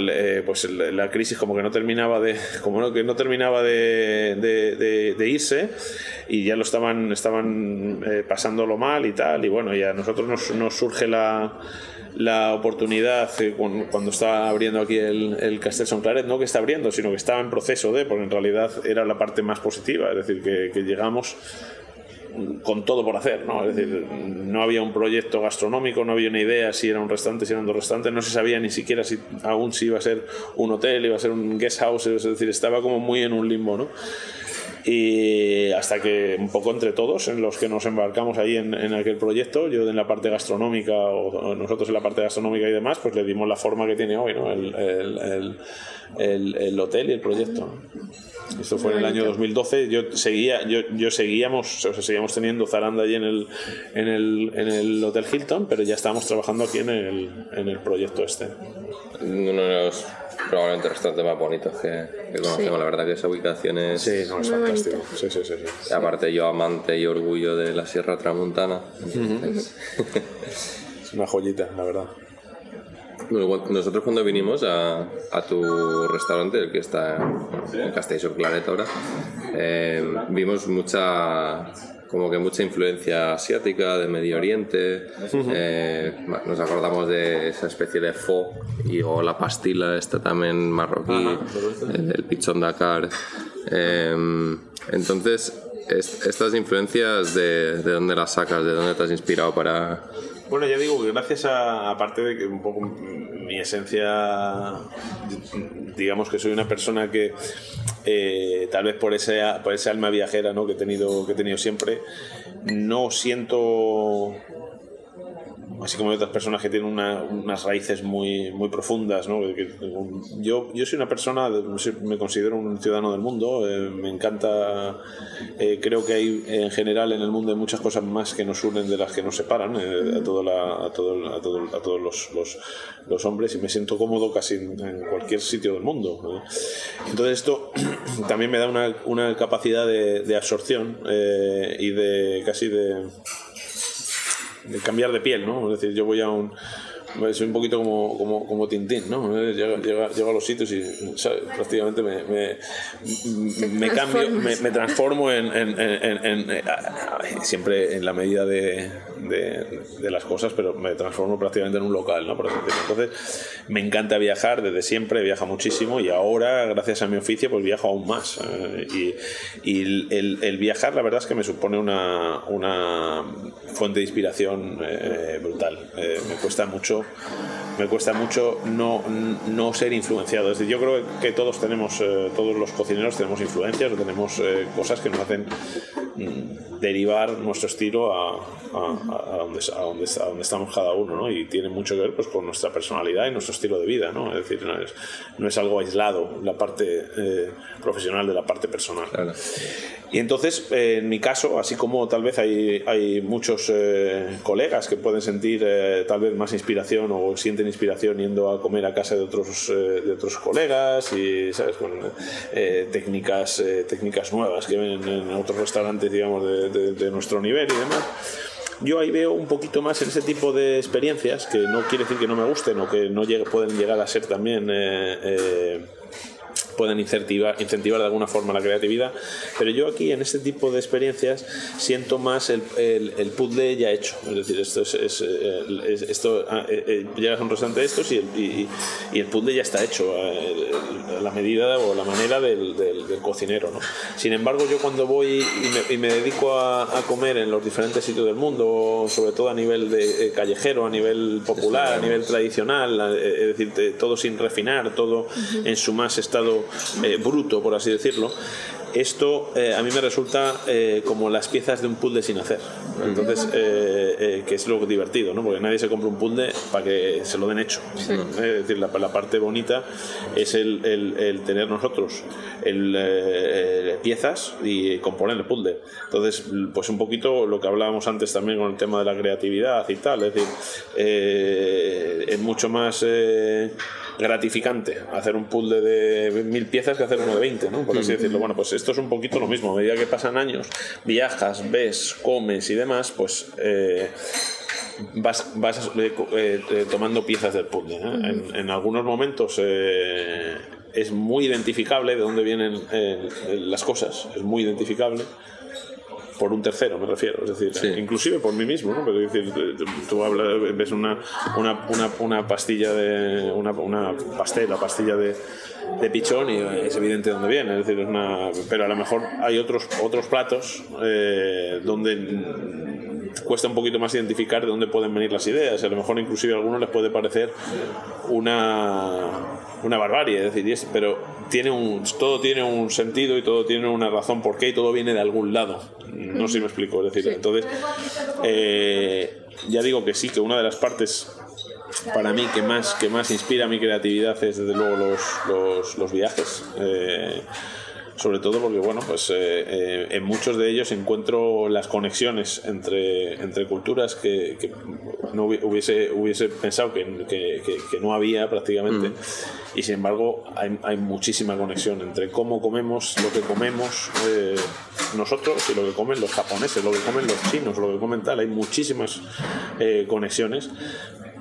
pues la crisis como que no terminaba de. Como no, que no terminaba de, de- de- de irse y ya lo estaban, estaban eh, pasándolo mal y tal. Y bueno, y a nosotros nos, nos surge la la oportunidad eh, cuando, está abriendo aquí el, el Castel Son Claret, no que está abriendo, sino que estaba en proceso de, porque en realidad era la parte más positiva, es decir, que, que llegamos con todo por hacer, ¿no? Es decir, no había un proyecto gastronómico, no había una idea si era un restaurante, si eran dos restaurantes, no se sabía ni siquiera si aún si iba a ser un hotel, iba a ser un guest house, es decir, estaba como muy en un limbo, ¿no? Y hasta que un poco entre todos, en los que nos embarcamos ahí en, en aquel proyecto, yo en la parte gastronómica o nosotros en la parte gastronómica y demás, pues le dimos la forma que tiene hoy, ¿no? El, el- el- el- el hotel y el proyecto. Esto fue en el año 2012. Yo seguía, yo, yo seguíamos, o sea, seguíamos teniendo zaranda allí en el, en el, en el Hotel Hilton, pero ya estábamos trabajando aquí en el, en el proyecto este. Uno de los probablemente restaurantes más bonitos que, que conocemos. La verdad que esa ubicación es... Sí, no, es Muy fantástico. Sí, sí, sí, sí. Aparte yo amante y orgullo de la Sierra Tramontana. Entonces, Es una joyita, la verdad. Bueno, nosotros cuando vinimos a, a tu restaurante, el que está en Castellón Claret ahora, eh, vimos mucha como que mucha influencia asiática de Medio Oriente eh, nos acordamos de esa especie de pho y o la pastila esta también marroquí el, el pichón Dakar Eh, entonces es- estas influencias de, de dónde las sacas de dónde te has inspirado para Bueno, ya digo que gracias a, aparte de que un poco mi esencia, digamos que soy una persona que eh, tal vez por ese, por ese alma viajera ¿no? que, he tenido, que he tenido siempre, no siento así como otras personas que tienen una- unas raíces muy, muy profundas. ¿no? Yo, yo soy una persona, me considero un ciudadano del mundo, eh, me encanta, eh, creo que hay en general en el mundo muchas cosas más que nos unen de las que nos separan eh, a, a, a a todos los, los- hombres y me siento cómodo casi en, cualquier sitio del mundo. Entonces esto también me da una, una capacidad de, de absorción eh, y de casi de de cambiar de piel, ¿no? Es decir, yo voy a un... Soy un poquito como, como, como Tintín, ¿no? Eh, Llego, llego- llego a los sitios y ¿sabes? prácticamente me, me, me cambio, me, me transformo en, en- en- en- en- a- a- siempre en la medida de, de- de las cosas, pero me transformo prácticamente en un local, ¿no? Por. Entonces, me encanta viajar desde siempre, viaja muchísimo y ahora, gracias a mi oficio, pues viajo aún más. Eh, y y el, el- el viajar, la verdad es que me supone una, una fuente de inspiración eh, brutal. Eh, me cuesta mucho me cuesta mucho no, no ser influenciado. Es decir, yo creo que todos tenemos, eh, todos los cocineros tenemos influencias o tenemos eh, cosas que nos hacen mm, derivar nuestro estilo a, a, donde, a, donde, a donde estamos cada uno, ¿no? Y tiene mucho que ver pues, con nuestra personalidad y nuestro estilo de vida, ¿no? Es decir, no es, no es algo aislado la parte eh, profesional de la parte personal. Y entonces, eh, en mi caso, así como tal vez hay, hay muchos eh, colegas que pueden sentir tal vez más inspiración o sienten inspiración yendo a comer a casa de otros, de otros colegas y, ¿sabes? Con técnicas, técnicas nuevas que ven en otros restaurantes, digamos, de, nuestro nivel y demás yo ahí veo un poquito más en ese tipo de experiencias, que no quiere decir que no me gusten o que no pueden llegar a ser también eh, eh, pueden incentivar, incentivar de alguna forma la creatividad. Pero yo aquí en este tipo de experiencias siento más el, el, puzzle ya hecho. Es decir, esto es, esto ah, eh, eh, llegas a un restaurante de estos y el, y, el puzzle ya está hecho a la medida o la manera del, del, cocinero. ¿no? Sin embargo, yo cuando voy y me, dedico a, a, comer en los diferentes sitios del mundo, sobre todo a nivel de eh, callejero, a nivel popular, a nivel tradicional, es decir, todo sin refinar, todo en su más estado eh, bruto, por así decirlo, esto eh, a mí me resulta eh, como las piezas de un puzzle sin hacer. Entonces, que es lo divertido, ¿no? Porque nadie se compra un puzzle para que se lo den hecho. Es decir, la, parte bonita es el, tener nosotros el, piezas y componer el puzzle. Entonces, pues un poquito lo que hablábamos antes también con el tema de la creatividad y tal. Es decir, es mucho más gratificante hacer un puzzle de mil piezas que hacer uno de 20, ¿no? Por así decirlo. Bueno, pues esto es un poquito lo mismo. A medida que pasan años, viajas, ves, comes y demás, pues eh, vas, vas eh, eh, tomando piezas del puzzle. En, en, algunos momentos es muy identificable de dónde vienen las cosas, es muy identificable por un tercero, me refiero, es decir, inclusive por mí mismo, ¿no? Pero decir, tú hablas, ves una, una, una, una pastilla de una, una pastela, pastilla de, de pichón y es evidente dónde viene, es decir, es una, pero a lo mejor hay otros otros platos eh, donde cuesta un poquito más identificar de dónde pueden venir las ideas, a lo mejor inclusive a algunos les puede parecer una una barbarie, es decir, pero tiene un, todo tiene un sentido y todo tiene una razón por qué y todo viene de algún lado. No sé si me explico, es decir, entonces, eh, ya digo que sí, que una de las partes para mí que más, que más inspira mi creatividad es desde luego los, los, los viajes. Eh, sobre todo porque bueno pues eh, eh, en muchos de ellos encuentro las conexiones entre, entre culturas que, no hubiese hubiese pensado que, que, no había prácticamente. Mm. y sin embargo hay, hay, muchísima conexión entre cómo comemos lo que comemos eh, nosotros y lo que comen los japoneses lo que comen los chinos lo que comen tal. Hay muchísimas conexiones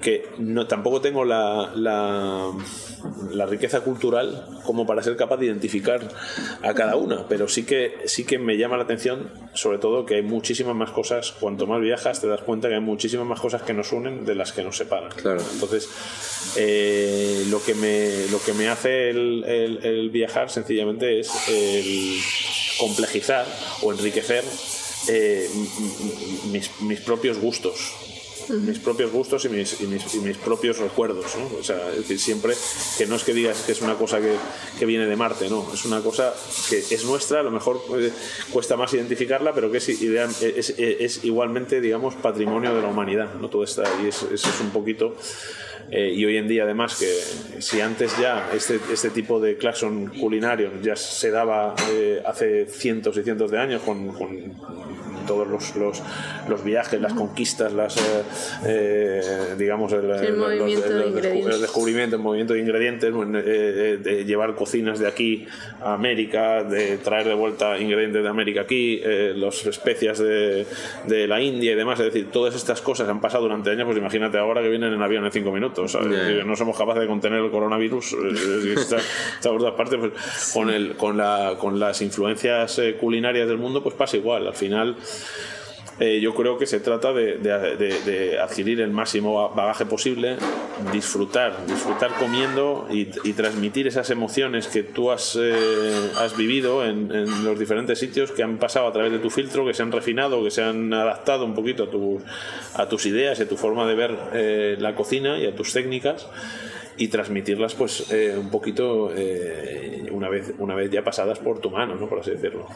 que no, tampoco tengo la, la, riqueza cultural como para ser capaz de identificar a cada una, pero sí que, sí que me llama la atención, sobre todo, que hay muchísimas más cosas, cuanto más viajas te das cuenta que hay muchísimas más cosas que nos unen de las que nos separan. Claro. Entonces, eh, lo, que me, lo que me hace el, el, viajar sencillamente es el complejizar o enriquecer eh, mis, mis propios gustos mis propios gustos y mis, y mis, y mis propios recuerdos. ¿no? O sea, es decir, siempre que no es que digas que es una cosa que, que, viene de Marte, no, es una cosa que es nuestra, a lo mejor eh, cuesta más identificarla, pero que es, es, es, igualmente, digamos, patrimonio de la humanidad. ¿no? Todo está y eso es un poquito. Eh, y hoy en día, además, que si antes ya este, este tipo de claxon culinario ya se daba eh, hace cientos y cientos de años con, con todos los, los, los, viajes, las conquistas, las eh, eh digamos el, el, el, descubrimiento, el movimiento de ingredientes, eh, de llevar cocinas de aquí a América, de traer de vuelta ingredientes de América aquí, eh, las especias de, de, la India y demás, es decir, todas estas cosas han pasado durante años, pues imagínate ahora que vienen en avión en cinco minutos, no somos capaces de contener el coronavirus, esta, esta parte, pues, con, el, con, la, con las influencias culinarias del mundo, pues pasa igual, al final eh, yo creo que se trata de, adquirir el máximo bagaje posible, disfrutar, disfrutar comiendo y, transmitir esas emociones que tú has, eh, vivido en, los diferentes sitios que han pasado a través de tu filtro, que se han refinado, que se han adaptado un poquito a, a tus ideas y a tu forma de ver eh, la cocina y a tus técnicas y transmitirlas pues un poquito una, vez, una vez ya pasadas por tu mano, ¿no? por así decirlo.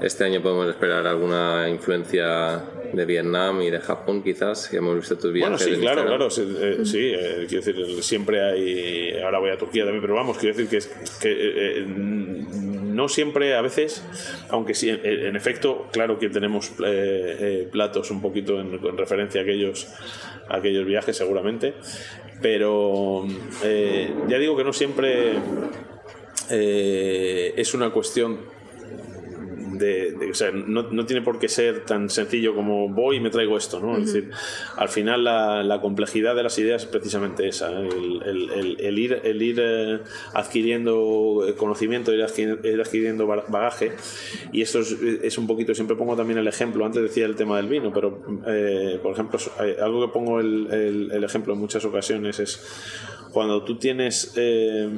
Este año podemos esperar alguna influencia de Vietnam y de Japón, quizás, que hemos visto tus viajes. Bueno, sí, claro, claro, sí, eh, quiero decir, siempre hay, ahora voy a Turquía también, pero vamos, quiero decir que, que no siempre, a veces, aunque sí, en, efecto, claro que tenemos platos un poquito en, referencia a aquellos, a aquellos viajes, seguramente, pero eh, ya digo que no siempre eh, es una cuestión de, o sea, no, no, tiene por qué ser tan sencillo como voy y me traigo esto, ¿no? Es decir, al final la, la, complejidad de las ideas es precisamente esa, ¿eh? el, el, el, ir, el ir adquiriendo conocimiento, ir adquiriendo, bagaje, y esto es, es, un poquito, siempre pongo también el ejemplo, antes decía el tema del vino, pero por ejemplo, algo que pongo el, el ejemplo en muchas ocasiones es cuando tú tienes eh,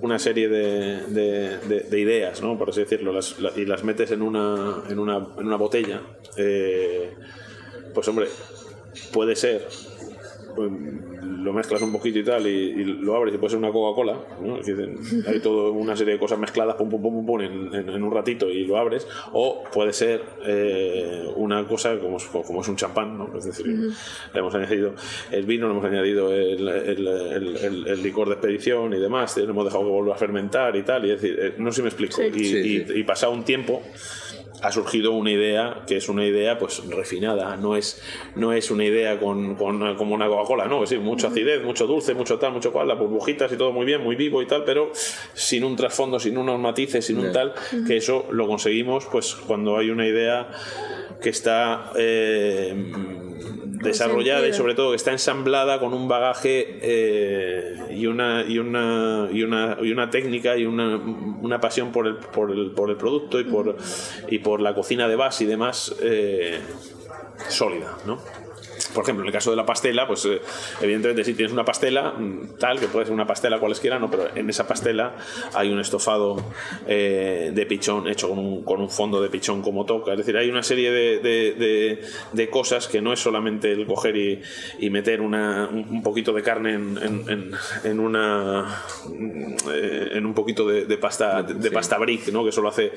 una serie de, de, ideas, ¿no? por así decirlo, las, y las metes en una, en una, en una botella, eh, pues hombre, puede ser lo mezclas un poquito y tal y, lo abres y puede ser una Coca-Cola hay toda una serie de cosas mezcladas pum pum pum pum, en, un ratito y lo abres. O puede ser eh, una cosa como, como es un champán ¿no? es decir le hemos añadido el vino le hemos añadido el, el, licor de expedición y demás le hemos dejado que vuelva a fermentar y tal y decir eh, no sé si me explico. Y, y pasado un tiempo ha surgido una idea que es una idea pues refinada, no es, no es una idea con, con como una Coca-Cola, no, es decir, mucha acidez, mucho dulce, mucho tal, mucho cual, las burbujitas y todo muy bien, muy vivo y tal, pero sin un trasfondo, sin unos matices, sin un tal, que eso lo conseguimos pues cuando hay una idea que está eh, desarrollada y sobre todo que está ensamblada con un bagaje eh, y, una, y, una, y, una, y una técnica y una, una pasión por el, por, el, por el producto y por, y por la cocina de base y demás eh, sólida, ¿no? Por ejemplo, en el caso de la pastela, pues eh, evidentemente si tienes una pastela, mm, tal, que puede ser una pastela cualesquiera, no, pero en esa pastela hay un estofado eh, de pichón hecho con un, con un, fondo de pichón como toca. Es decir, hay una serie de, de, de, cosas que no es solamente el coger y, y meter una, un poquito de carne en, en, en una eh, en un poquito de, pasta de, pasta brick, ¿no? que solo hace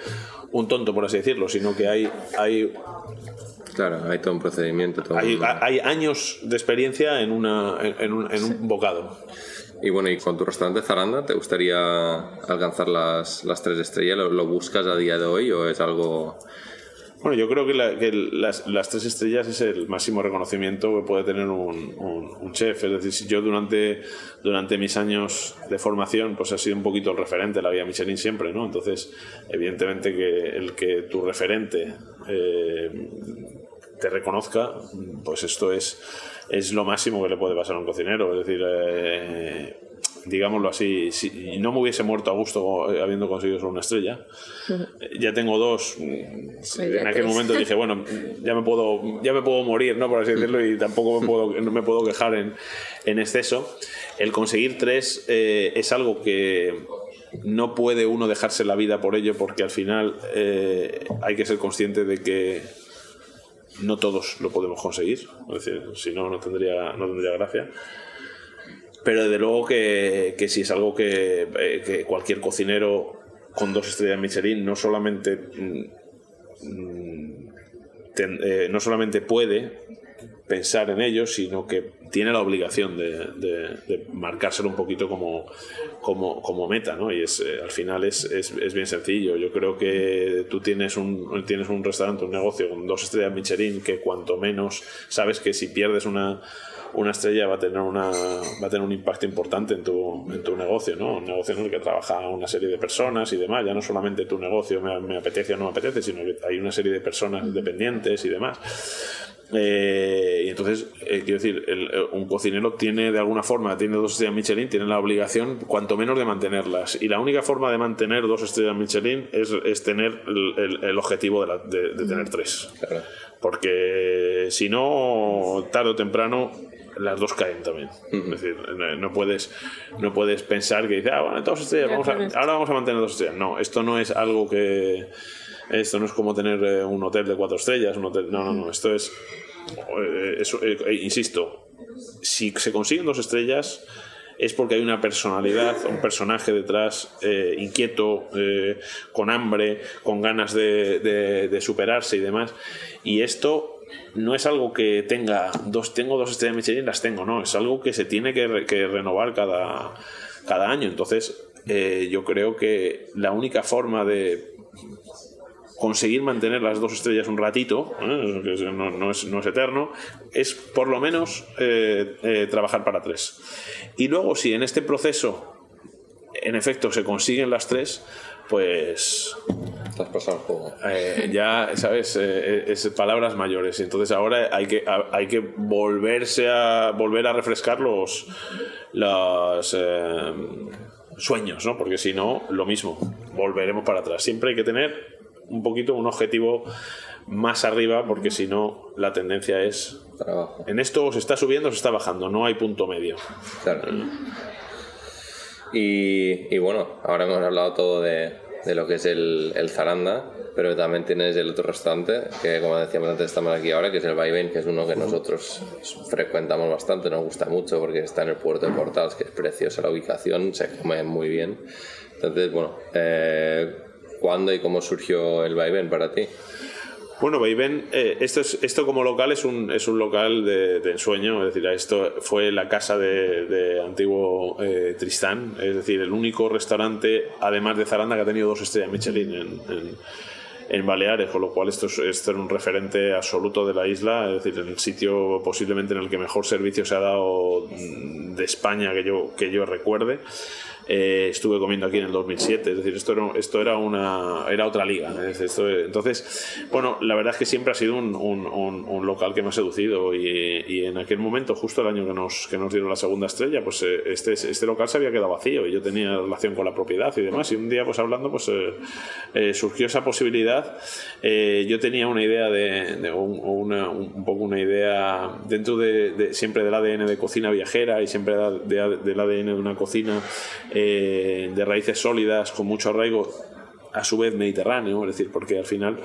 un tonto, por así decirlo, sino que hay, hay Claro, hay todo un procedimiento. hay, años de experiencia en, una, en, un, en un bocado. Y bueno, ¿y con tu restaurante Zaranda te gustaría alcanzar las, las tres estrellas? ¿Lo, buscas a día de hoy o es algo...? Bueno, yo creo que, las, las, tres estrellas es el máximo reconocimiento que puede tener un, un, chef. Es decir, yo durante, durante mis años de formación pues ha sido un poquito el referente, la vía Michelin siempre, ¿no? Entonces, evidentemente que el que tu referente eh, te reconozca, pues esto es, es lo máximo que le puede pasar a un cocinero. Es decir, eh, digámoslo así, si no me hubiese muerto a gusto eh, habiendo conseguido solo una estrella, ya tengo dos. Pues en aquel momento dije, bueno, ya me puedo, ya me puedo morir, ¿no? Por así decirlo, y tampoco me puedo, no me puedo quejar en, en exceso. El conseguir tres eh, es algo que no puede uno dejarse la vida por ello porque al final hay que ser consciente de que no todos lo podemos conseguir, es decir, si no, no tendría, no tendría gracia. Pero desde luego que, que si es algo que, eh, que, cualquier cocinero con dos estrellas Michelin no solamente, mm, eh, no solamente puede pensar en ello, sino que tiene la obligación de, de, marcárselo un poquito como, como, como meta, ¿no? Y es, eh, al final es, es, es, bien sencillo. Yo creo que tú tienes un, tienes un restaurante, un negocio con dos estrellas Michelin que cuanto menos sabes que si pierdes una, una estrella va a tener una va a tener un impacto importante en tu, en tu negocio, ¿no? Un negocio en el que trabaja una serie de personas y demás, ya no solamente tu negocio me, me apetece o no me apetece, sino que hay una serie de personas dependientes y demás. Eh, y entonces, eh, quiero decir, eh, un cocinero tiene de alguna forma, tiene dos estrellas Michelin, tiene la obligación, cuanto menos, de mantenerlas. Y la única forma de mantener dos estrellas Michelin es, es tener el, el, objetivo de, de, tener tres. Porque si no, tarde o temprano, las dos caen también. Es decir, no puedes, no puedes pensar que dices, ah, bueno, dos estrellas, vamos ahora vamos a mantener dos estrellas. No, esto no es algo que. Esto no es como tener un hotel de cuatro estrellas, un hotel. No, no, no. Esto es eh, eso, eh, eh, insisto, si se consiguen dos estrellas es porque hay una personalidad, un personaje detrás eh, inquieto, eh, con hambre, con ganas de, superarse y demás. Y esto no es algo que tenga dos, tengo dos estrellas Michelin, las tengo, no, es algo que se tiene que, renovar cada, cada año. Entonces, eh, yo creo que la única forma de conseguir mantener las dos estrellas un ratito, ¿eh? no, es, eterno, es por lo menos eh, eh, trabajar para tres. Y luego, si en este proceso, en efecto, se consiguen las tres, pues ya, ¿sabes? es palabras mayores. Entonces ahora hay que, hay que volverse a volver a refrescar los, los sueños, ¿no? Porque si no, lo mismo, volveremos para atrás. Siempre hay que tener un poquito un objetivo más arriba, porque si no, la tendencia es. En esto se está subiendo o se está bajando, no hay punto medio. Y, bueno, ahora hemos hablado todo de, lo que es el, Zaranda, pero también tienes el otro restaurante, que como decíamos antes, estamos aquí ahora, que es el Vaivén, que es uno que nosotros frecuentamos bastante, nos gusta mucho porque está en el puerto de Portals, que es preciosa la ubicación, se come muy bien. Entonces, bueno, eh, ¿Cuándo y cómo surgió el vaivén para ti? Bueno, Vaivén, eh, esto, es, esto como local es un, es un local de, ensueño, es decir, esto fue la casa de, antiguo eh, Tristán, es decir, el único restaurante, además de Zaranda, que ha tenido dos estrellas Michelin en, en, Baleares, con lo cual esto es, esto es un referente absoluto de la isla, es decir, el sitio posiblemente en el que mejor servicio se ha dado de España que yo, que yo recuerde. Eh, estuve comiendo aquí en el 2007, es decir, esto era, esto era, una, era otra liga. entonces, bueno, la verdad es que siempre ha sido un, un, local que me ha seducido y, y, en aquel momento, justo el año que nos, que nos dieron la segunda estrella, pues eh, este, este local se había quedado vacío y yo tenía relación con la propiedad y demás. Y un día, pues hablando, pues eh, surgió esa posibilidad. yo tenía una idea de, una, un poco una idea dentro de, siempre del ADN de cocina viajera y siempre del ADN de una cocina eh, de raíces sólidas, con mucho arraigo, a su vez mediterráneo, es decir, porque al final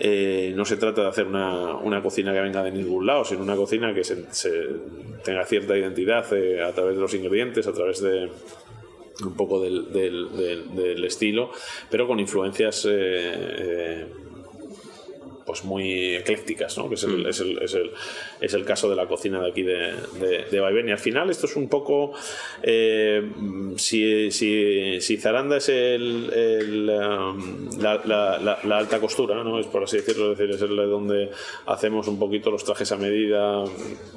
eh, no se trata de hacer una, una, cocina que venga de ningún lado, sino una cocina que se, tenga cierta identidad eh, a través de los ingredientes, a través de un poco del, del, estilo, pero con influencias pues muy eclécticas, ¿no? que es el, mm. es, el, es, el, es el, caso de la cocina de aquí de, de, Y al final esto es un poco, eh, si, si, si, Zaranda es el, um, la, la, la, alta costura, ¿no? es por así decirlo, es decir, es el donde hacemos un poquito los trajes a medida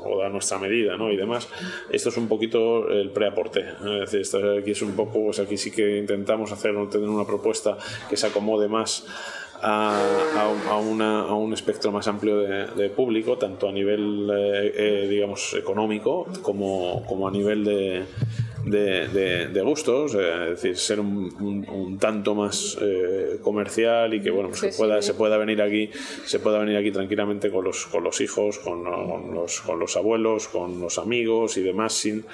o a nuestra medida ¿no? y demás, esto es un poquito el preaporte. Es decir, esto aquí es un poco, pues aquí sí que intentamos hacer, tener una propuesta que se acomode más a, un espectro más amplio de, público, tanto a nivel, eh, eh, digamos, económico como, como a nivel de, de, gustos, eh, es decir, ser un, tanto más eh, comercial y que bueno, se, pueda, se pueda venir aquí, se pueda venir aquí tranquilamente con los, con los hijos, con, los, con los abuelos, con los amigos y demás, sin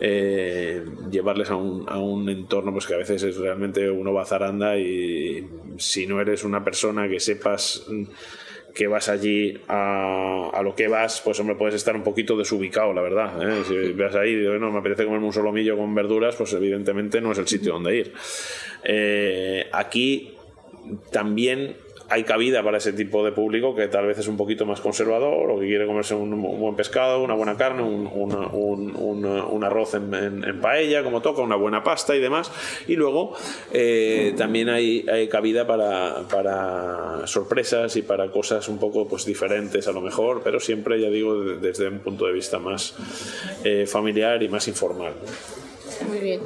eh, llevarles a un, a un entorno pues que a veces es realmente uno va a zaranda y si no eres una persona que sepas que vas allí a, a, lo que vas, pues hombre, puedes estar un poquito desubicado, la verdad. ¿eh? Si vas ahí y bueno, me apetece comerme un solomillo con verduras, pues evidentemente no es el sitio donde ir. Eh, aquí también hay cabida para ese tipo de público que tal vez es un poquito más conservador o que quiere comerse un, buen pescado, una buena carne, un, arroz en, paella, como toca, una buena pasta y demás. Y luego eh, también hay, cabida para, sorpresas y para cosas un poco pues, diferentes a lo mejor, pero siempre, ya digo, desde un punto de vista más eh, familiar y más informal. Muy bien.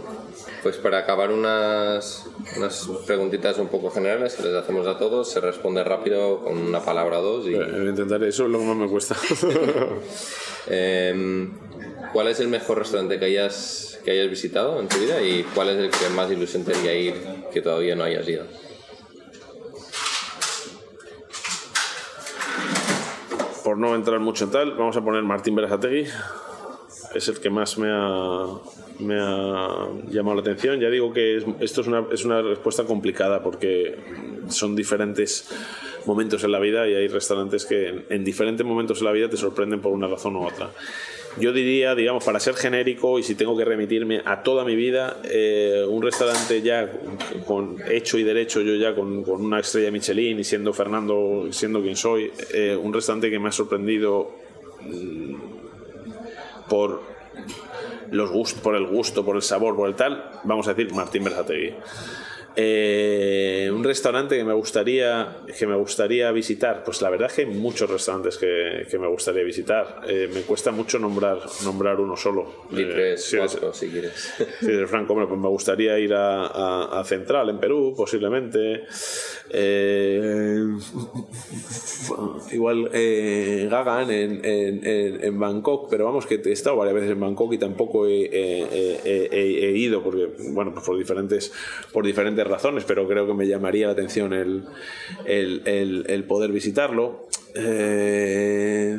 Pues para acabar unas, unas preguntitas un poco generales que les hacemos a todos, se responde rápido con una palabra o dos. Y... Voy intentar eso, lo que más me cuesta. Em, ¿Cuál es el mejor restaurante que hayas, que hayas visitado en tu vida y cuál es el que más ilusión te haría ir que todavía no hayas ido? Por no entrar mucho en tal, vamos a poner Martín Berazategui. Es el que más me ha, llamado la atención. Ya digo que esto es una, es una respuesta complicada porque son diferentes momentos en la vida y hay restaurantes que en, diferentes momentos en la vida te sorprenden por una razón u otra. yo diría, digamos, para ser genérico y si tengo que remitirme a toda mi vida, eh, un restaurante ya con hecho y derecho, yo ya con, una estrella Michelin y siendo Fernando, siendo quien soy, eh, un restaurante que me ha sorprendido mm, por los gustos, por el gusto, por el sabor, por el tal, vamos a decir Martín Berzategui. Eh, un restaurante que me gustaría que me gustaría visitar, pues la verdad es que hay muchos restaurantes que, me gustaría visitar. Eh, me cuesta mucho nombrar nombrar uno solo. Eh, si, si quieres. Si eres franco, pues me gustaría ir a, Central en Perú, posiblemente. Igual Gagan en, Bangkok, pero vamos que he estado varias veces en Bangkok y tampoco he, he ido porque bueno pues por diferentes por diferentes razones, pero creo que me llamaría la atención el, el, poder visitarlo. Eh,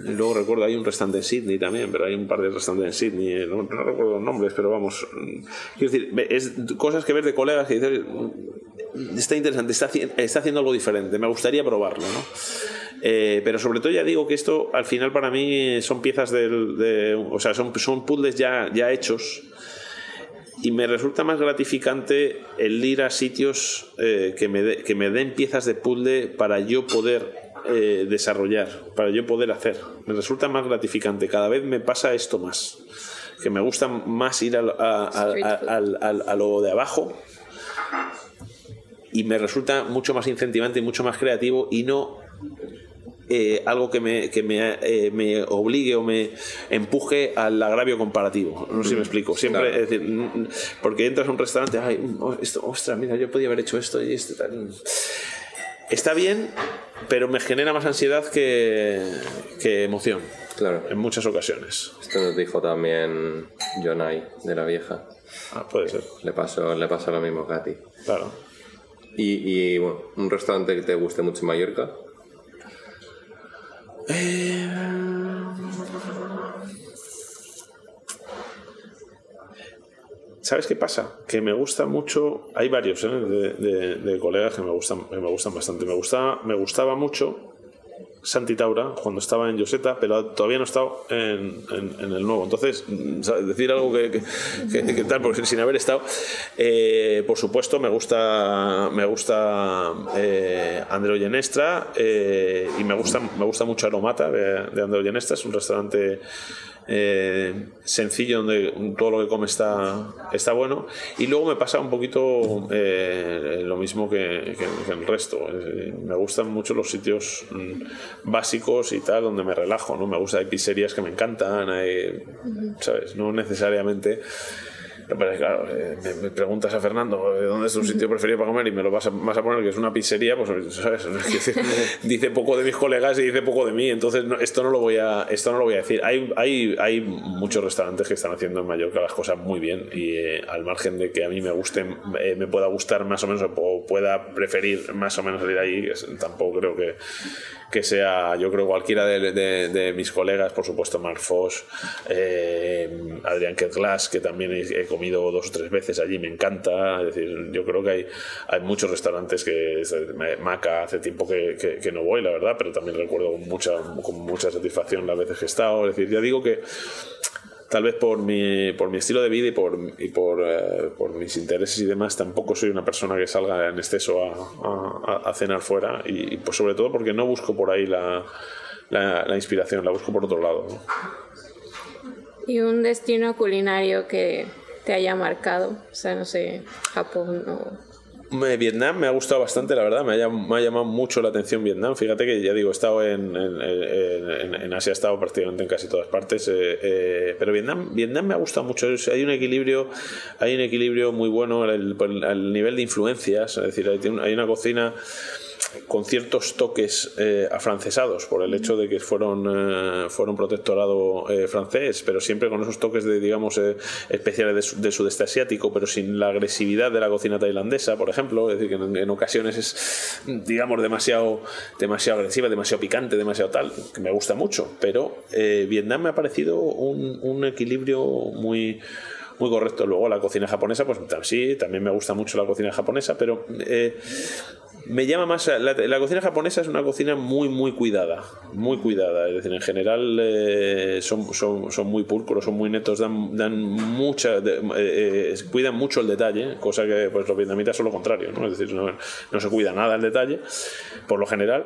luego recuerdo, hay un restaurante en Sydney también, pero hay un par de restaurantes en Sydney, eh, no, recuerdo los nombres, pero vamos. Quiero decir, es cosas que ver de colegas que dicen, está interesante, está, está haciendo algo diferente, me gustaría probarlo, ¿no? Eh, pero sobre todo ya digo que esto al final para mí son piezas del, de, o sea, son, son puzzles ya, ya hechos y me resulta más gratificante el ir a sitios eh, que, me que me den piezas de puzzle para yo poder eh, desarrollar, para yo poder hacer. Me resulta más gratificante. Cada vez me pasa esto más. Que me gusta más ir a, a lo de abajo y me resulta mucho más incentivante y mucho más creativo y no eh, algo que, me, que me, eh, me, obligue o me empuje al agravio comparativo. No sé si me explico. Siempre, es decir, porque entras a un restaurante, ay, oh, esto, ostras, mira, yo podía haber hecho esto y esto tal. Está bien, pero me genera más ansiedad que, que emoción. Claro. En muchas ocasiones. Esto nos dijo también Jonai de la vieja. Ah, puede ser. Le pasó, le pasó lo mismo a Katy. Claro. Y, y bueno, un restaurante que te guste mucho en Mallorca. Eh, ¿Sabes qué pasa? Que me gusta mucho. Hay varios ¿eh? de, colegas que me gustan, me gustan bastante. Me gustaba, me gustaba mucho Santi Taura cuando estaba en Joseta, pero todavía no he estado en, el nuevo. Entonces, decir algo que, tal, porque sin haber estado, eh, por supuesto, me gusta, me gusta eh, Andreu Genestra eh, y me gusta, me gusta mucho Aromata de, de Andreu Genestra, es un restaurante eh, sencillo donde todo lo que come está, está bueno. Y luego me pasa un poquito eh, lo mismo que, el resto. Me gustan mucho los sitios mm, básicos y tal, donde me relajo. ¿no? Me gusta, hay pizzerías que me encantan, ¿sabes? No necesariamente eh, me, preguntas a Fernando eh, dónde es tu sitio preferido para comer y me lo vas a, vas a poner que es una pizzería, pues ¿sabes? dice poco de mis colegas y dice poco de mí, entonces esto no lo voy a esto no lo voy a decir. Hay, hay, hay muchos restaurantes que están haciendo en Mallorca las cosas muy bien y eh, al margen de que a mí me guste, me pueda gustar más o menos o pueda preferir más o menos salir ahí, tampoco creo que que sea, yo creo, cualquiera de, mis colegas, por supuesto, Mark Foss, eh, Adrián Ketglas, que también he, comido dos o tres veces allí, me encanta. Es decir, yo creo que hay, hay muchos restaurantes que. Maca, hace tiempo que, que, no voy, la verdad, pero también recuerdo con mucha, con mucha satisfacción las veces que he estado. Es decir, ya digo que tal vez por mi, por mi estilo de vida y por, y eh, por, mis intereses y demás, tampoco soy una persona que salga en exceso a, a, cenar fuera y, pues sobre todo porque no busco por ahí la, la, inspiración, la busco por otro lado. ¿Y un destino culinario que te haya marcado? O sea, no sé, Japón o Vietnam me ha gustado bastante, la verdad, me ha, llamado mucho la atención Vietnam. Fíjate que ya digo, he estado en, en, Asia, he estado prácticamente en casi todas partes, eh, eh, pero Vietnam, Vietnam me ha gustado mucho. Hay un equilibrio, hay un equilibrio muy bueno al nivel de influencias, es decir, hay una cocina con ciertos toques eh, afrancesados por el hecho de que fueron, eh, fueron protectorado eh, francés, pero siempre con esos toques de, digamos, especiales de, sudeste asiático, pero sin la agresividad de la cocina tailandesa, por ejemplo. Es decir, que en, ocasiones es, digamos, demasiado, demasiado agresiva, demasiado picante, demasiado tal, que me gusta mucho. Pero Vietnam me ha parecido un, un equilibrio muy muy correcto. Luego la cocina japonesa, pues sí, también me gusta mucho la cocina japonesa, pero eh, me llama más. La, cocina japonesa es una cocina muy, muy cuidada. Muy cuidada. Es decir, en general eh, son, son, son, muy pulcros, son muy netos, dan, dan mucha. Eh, cuidan mucho el detalle, cosa que pues, los vietnamitas son lo contrario. ¿no? Es decir, no se cuida nada el detalle, por lo general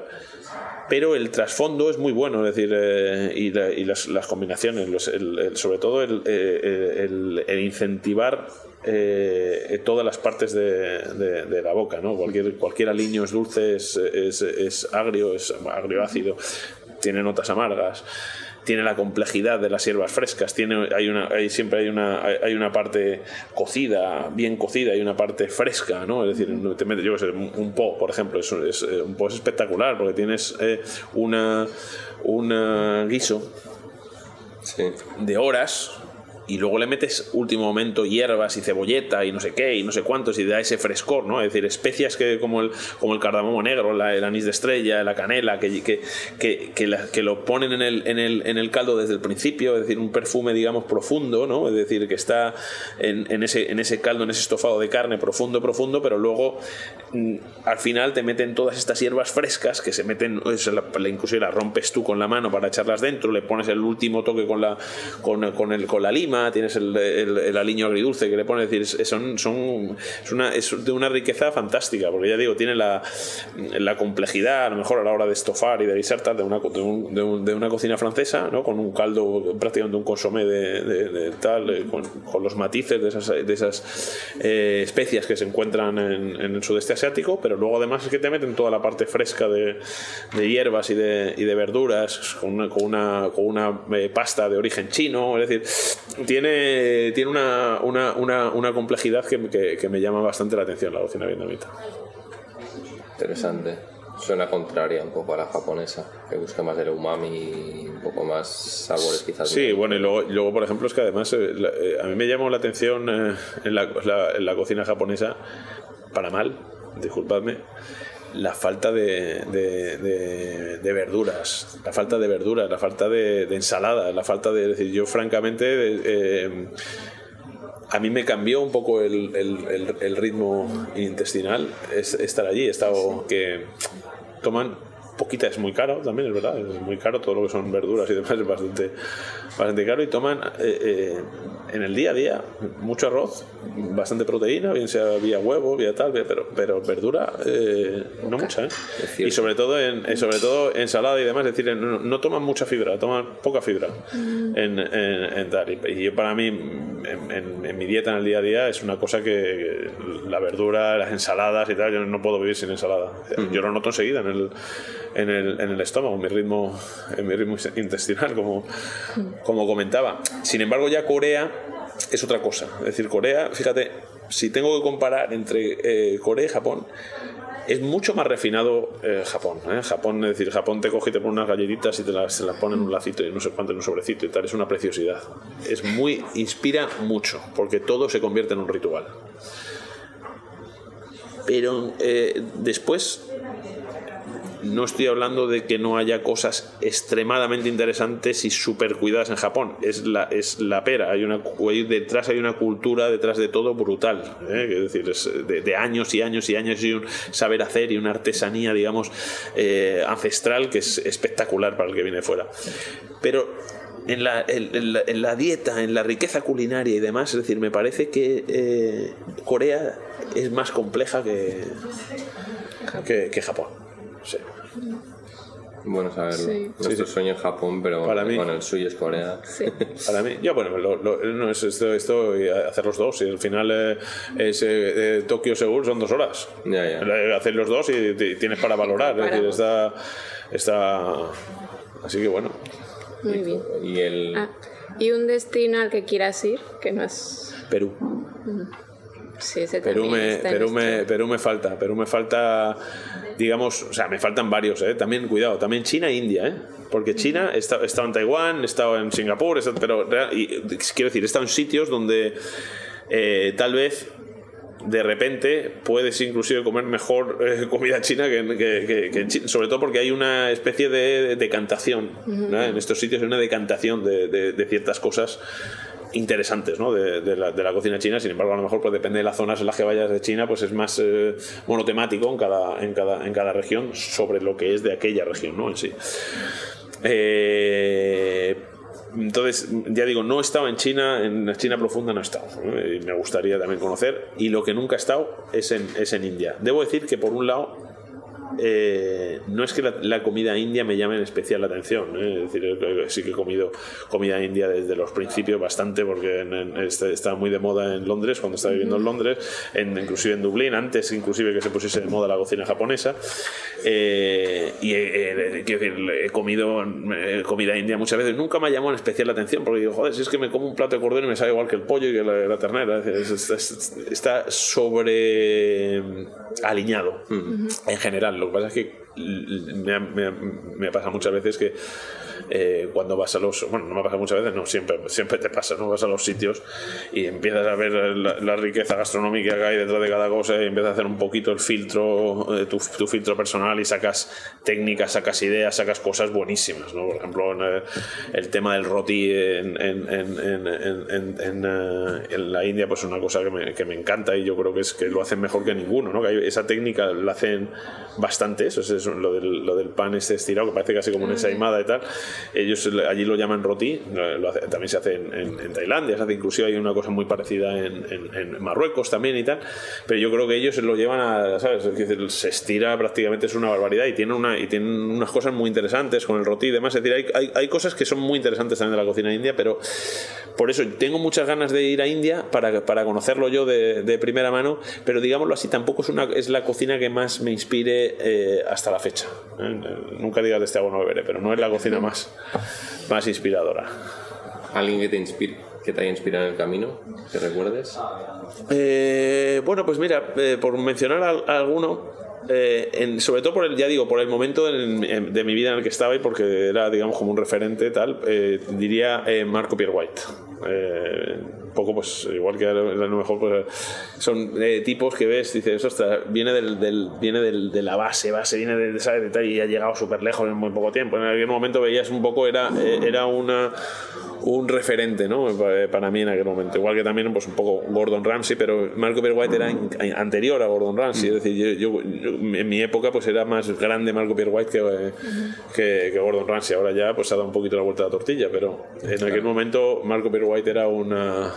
pero el trasfondo es muy bueno, es decir, eh, y, las, combinaciones, sobre todo el, incentivar eh, todas las partes de, la boca, ¿no? Cualquier, cualquier aliño es dulce, es, es agrio, es agrio ácido, tiene notas amargas tiene la complejidad de las hierbas frescas, tiene, hay una, hay, siempre hay una, hay una parte cocida, bien cocida, y una parte fresca, ¿no? Es decir, te metes, yo sé, un po, por ejemplo, es, es, eh, un po es espectacular porque tienes eh, una, una guiso de horas y luego le metes último momento hierbas y cebolleta y no sé qué y no sé cuántos y da ese frescor, ¿no? Es decir, especias que como el, como el cardamomo negro, el anís de estrella, la canela, que, que, que, que, lo ponen en el, en, el, en el caldo desde el principio, es decir, un perfume, digamos, profundo, ¿no? Es decir, que está en, en, ese, en ese caldo, en ese estofado de carne profundo, profundo, pero luego mm, al final te meten todas estas hierbas frescas que se meten, la, inclusive las rompes tú con la mano para echarlas dentro, le pones el último toque con la, con, el, con la lima, tienes el, el, aliño agridulce que le pone, decir, son, son, es, una, es de una riqueza fantástica, porque ya digo, tiene la, la complejidad, a lo mejor a la hora de estofar y de guisar de una, de, de, una cocina francesa, ¿no? con un caldo, prácticamente un consomé de, tal, eh, con, los matices de esas, de esas eh, especias que se encuentran en, en, el sudeste asiático, pero luego además es que te meten toda la parte fresca de, hierbas y de, y de verduras, con una, con una, con una eh, pasta de origen chino, es decir, tiene, tiene una, una, una, una complejidad que, que, me llama bastante la atención la cocina vietnamita. Interesante. Suena contraria un poco a la japonesa, que busca más el umami y un poco más sabores quizás. Sí, bueno, y luego, luego, por ejemplo, es que además eh, eh, a mí me llamó la atención eh, en, la, en la cocina japonesa, para mal, disculpadme, la falta de, de, verduras, la falta de verduras, la falta de, ensaladas, la falta de... decir, yo francamente... Eh, a mí me cambió un poco el, el, el ritmo intestinal es estar allí. He estado que toman poquita es muy caro también, es verdad, es muy caro, todo lo que son verduras y demás es bastante, bastante caro y toman eh, eh, en el día a día mucho arroz, bastante proteína, bien sea vía huevo, vía tal, pero, pero verdura eh, no mucha, ¿eh? y sobre todo en sobre todo ensalada y demás, es decir, no, toman mucha fibra, toman poca fibra mm. en, en, tal. Y yo para mí, en, mi dieta en el día a día, es una cosa que, la verdura, las ensaladas y tal, yo no puedo vivir sin ensalada. Yo lo noto enseguida en el en el, en el estómago, en mi ritmo, en mi ritmo intestinal, como, como comentaba. Sin embargo, ya Corea es otra cosa. Es decir, Corea, fíjate, si tengo que comparar entre eh, Corea y Japón, es mucho más refinado eh, Japón. ¿eh? Japón, es decir, Japón te coge y te pone unas galletitas y te las, las pone en un lacito y no sé cuánto en un sobrecito y tal. Es una preciosidad. Es muy, inspira mucho, porque todo se convierte en un ritual. Pero después no estoy hablando de que no haya cosas extremadamente interesantes y súper cuidadas en Japón. Es la, es la pera. Hay una, detrás hay una cultura detrás de todo brutal. ¿eh? Es decir, es de, años y años y años y un saber hacer y una artesanía, digamos, eh, ancestral que es espectacular para el que viene fuera. Pero en la, en, la, dieta, en la riqueza culinaria y demás. Es decir, me parece que eh, Corea es más compleja que, que Japón. Sí. Bueno saberlo. Sí. Nuestro sueño es Japón, pero para mí, bueno, el suyo es Corea. Sí. Para mí, ya bueno, no es esto, esto hacer los dos. Y al final eh, es eh, Tokio Seúl son dos horas. Ya, ya. Hacer los dos y, tienes para valorar. Es decir, está, está. Así que bueno. Muy bien. Y, el... Ah, y un destino al que quieras ir, que no es. Perú. Sí, ese Perú me, Perú, me, Perú me falta. Perú me falta digamos, o sea, me faltan varios, ¿eh? También, cuidado, también China e India, ¿eh? Porque China, he estado, en Taiwán, he estado en Singapur, pero y, quiero decir, he estado en sitios donde eh, tal vez de repente puedes inclusive comer mejor eh, comida china que, en China, sobre todo porque hay una especie de decantación. En estos sitios hay una decantación de, de ciertas cosas interesantes ¿no? de, la, de, la, cocina china. Sin embargo, a lo mejor pues, depende de las zonas en las que vayas de China, pues es más eh, monotemático en cada, en, cada, en cada región sobre lo que es de aquella región ¿no? en sí. Eh, entonces, ya digo, no he estado en China, en la China profunda no he estado. Y me gustaría también conocer. Y lo que nunca he estado es en, es en India. Debo decir que por un lado eh, no es que la, comida india me llame en especial la atención. ¿eh? Es decir, sí que he comido comida india desde los principios bastante, porque estaba muy de moda en Londres, cuando estaba viviendo en Londres, en, inclusive en Dublín, antes inclusive que se pusiese de moda la cocina japonesa. Eh, y he comido comida india muchas veces. Nunca me ha llamado en especial la atención, porque digo, joder, si es que me como un plato de cordero y me sabe igual que el pollo y que la, ternera. está sobre alineado en general. Lo que pasa que me, me, me pasa muchas veces que eh, cuando vas a los. Bueno, no me pasa muchas veces, no, siempre, siempre te pasa, ¿no? Vas a los sitios y empiezas a ver la, riqueza gastronómica que hay detrás de cada cosa y empiezas a hacer un poquito el filtro, eh, tu, tu, filtro personal y sacas técnicas, sacas ideas, sacas cosas buenísimas, ¿no? Por ejemplo, en, eh, el tema del roti en, en, en, en, la India, pues es una cosa que me, que me, encanta y yo creo que es que lo hacen mejor que ninguno, ¿no? Que esa técnica la hacen bastante, eso es lo del, lo del pan este estirado, que parece casi como una ensaimada y tal ellos allí lo llaman roti, también se hace en, Tailandia, se hace inclusive hay una cosa muy parecida en, Marruecos también y tal, pero yo creo que ellos lo llevan a, ¿sabes? se estira prácticamente, es una barbaridad y tienen, una, y tienen unas cosas muy interesantes con el roti y demás, es decir, hay, hay, cosas que son muy interesantes también de la cocina india, pero por eso tengo muchas ganas de ir a India para, para conocerlo yo de, primera mano, pero digámoslo así, tampoco es, una, es la cocina que más me inspire eh, hasta la fecha. ¿eh? Nunca digas de este agua no beberé, pero no es la cocina más más, inspiradora. ¿Alguien que te inspire? que te haya inspirado en el camino, que recuerdes? Eh, bueno, pues mira, eh, por mencionar a, alguno, eh, sobre todo por el, ya digo, por el momento de, mi vida en el que estaba y porque era, digamos, como un referente tal, diría Marco Pierre White poco, pues igual que a lo mejor pues, son eh, tipos que ves, dices, ostras, viene, del, del viene del, de la base, base, viene de, ¿sabes? y ha llegado súper lejos en muy poco tiempo. En aquel momento veías un poco, era, eh, era una un referente ¿no? para mí en aquel momento. Igual que también pues, un poco Gordon Ramsay, pero Marco Pierre White era anterior a Gordon Ramsay. Es decir, yo, en mi época pues era más grande Marco Pierre White que, que, Gordon Ramsay. Ahora ya pues ha dado un poquito la vuelta a la tortilla, pero en aquel momento Marco Pierre White era una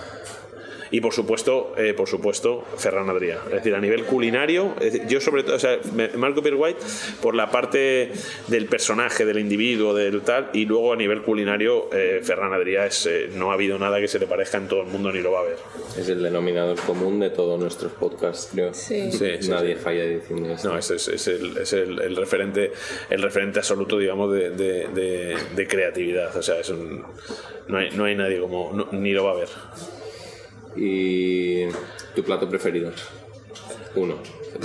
y por supuesto, eh, por supuesto, Ferran Adrià. Es decir, a nivel culinario, yo sobre todo, o sea, Marco Pierre White por la parte del personaje, del individuo, del tal, y luego a nivel culinario, eh, Ferran Adrià es, eh, no ha habido nada que se le parezca en todo el mundo ni lo va a ver. Es el denominador común de todos nuestros podcasts, creo. Sí. Nadie falla diciendo eso. No, es, es, el, es el, referente, el referente absoluto, digamos, de, de, de, creatividad. O sea, es un, no, hay, no hay nadie como, ni lo va a ver. ¿Y tu plato preferido? Uno.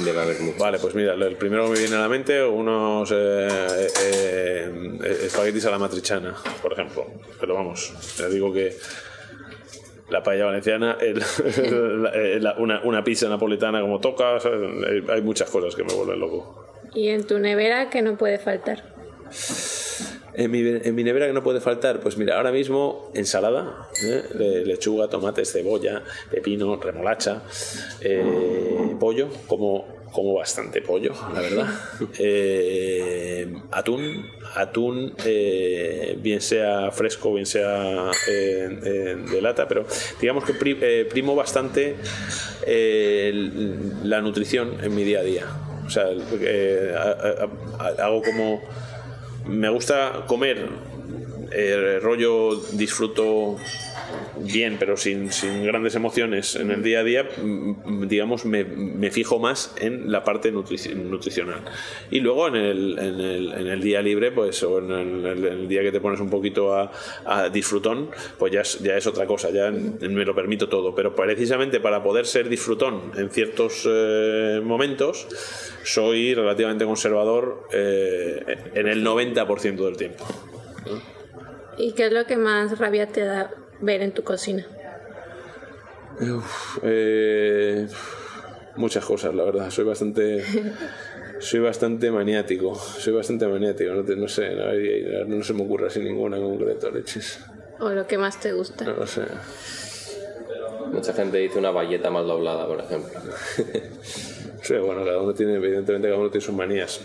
Debe haber muchos. Vale, pues mira, el primero que me viene a la mente, unos eh, eh, eh, espaguetis a la matrichana, por ejemplo. Pero vamos, te digo que la paella valenciana, una, una, pizza napolitana como toca, hay muchas cosas que me vuelven loco. ¿Y en tu nevera qué no puede faltar? En mi, en mi, nevera que no puede faltar, pues mira, ahora mismo ensalada, ¿eh? lechuga, tomates, cebolla, pepino, remolacha, eh, pollo, como, como bastante pollo, la verdad. Eh, atún, atún, bien sea fresco, bien sea de lata, pero digamos que primo bastante la nutrición en mi día a día. O sea, hago como me gusta comer eh, rollo disfruto bien, pero sin, grandes emociones en el día a día, mm, digamos, me, fijo más en la parte nutricional. Y luego en el, en el, día libre, pues, o en el, día que te pones un poquito a, disfrutón, pues ya es, ya es otra cosa, ya me lo permito todo. Pero precisamente para poder ser disfrutón en ciertos eh, momentos, soy relativamente conservador eh, en el 90% del tiempo. ¿Y qué es lo que más rabia te da ver en tu cocina? Eh, muchas cosas, la verdad. Soy bastante. soy bastante maniático. Soy bastante maniático. No, sé, no, se me ocurre así ninguna en concreto, leches. ¿O lo que más te gusta? No sé. Mucha gente dice una valleta mal doblada, por ejemplo. Sí, bueno, cada uno tiene, evidentemente, cada uno tiene sus manías.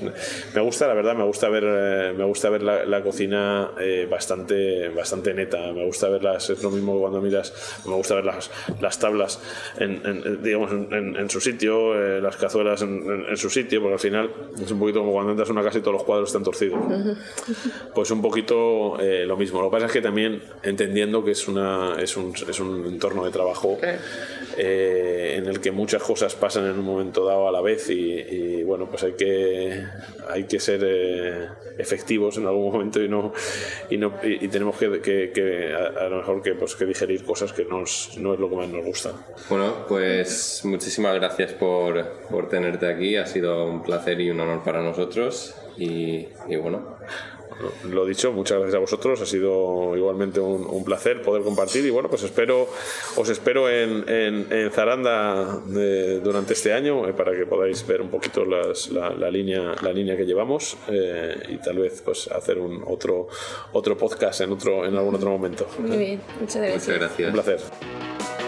Me gusta, la verdad, me gusta ver, eh, me gusta ver la, cocina eh, bastante, bastante neta. Me gusta verlas, es lo mismo que cuando miras, me gusta ver las, las tablas en, digamos, en, su sitio, eh, las cazuelas en, su sitio, porque al final es un poquito como cuando entras a una casa y todos los cuadros están torcidos. Pues un poquito lo mismo. Lo que pasa es que también entendiendo que es, una, es, un, es un entorno de trabajo en el que muchas cosas pasan en un momento dado a la vez y, bueno, pues hay que, hay que ser eh, efectivos en algún momento y no y, no, y, tenemos que, que, a, lo mejor que, pues, que digerir cosas que nos, no es lo que más nos gusta. Bueno, pues muchísimas gracias por, por tenerte aquí, ha sido un placer y un honor para nosotros y, y bueno, lo dicho, muchas gracias a vosotros, ha sido igualmente un, placer poder compartir y bueno, pues espero, os espero en, en, Zaranda eh, durante este año eh, para que podáis ver un poquito la, línea, la línea que llevamos eh, y tal vez pues hacer un otro, otro podcast en, otro, en algún otro momento. Muy bien, muchas gracias. Muchas gracias. Un placer.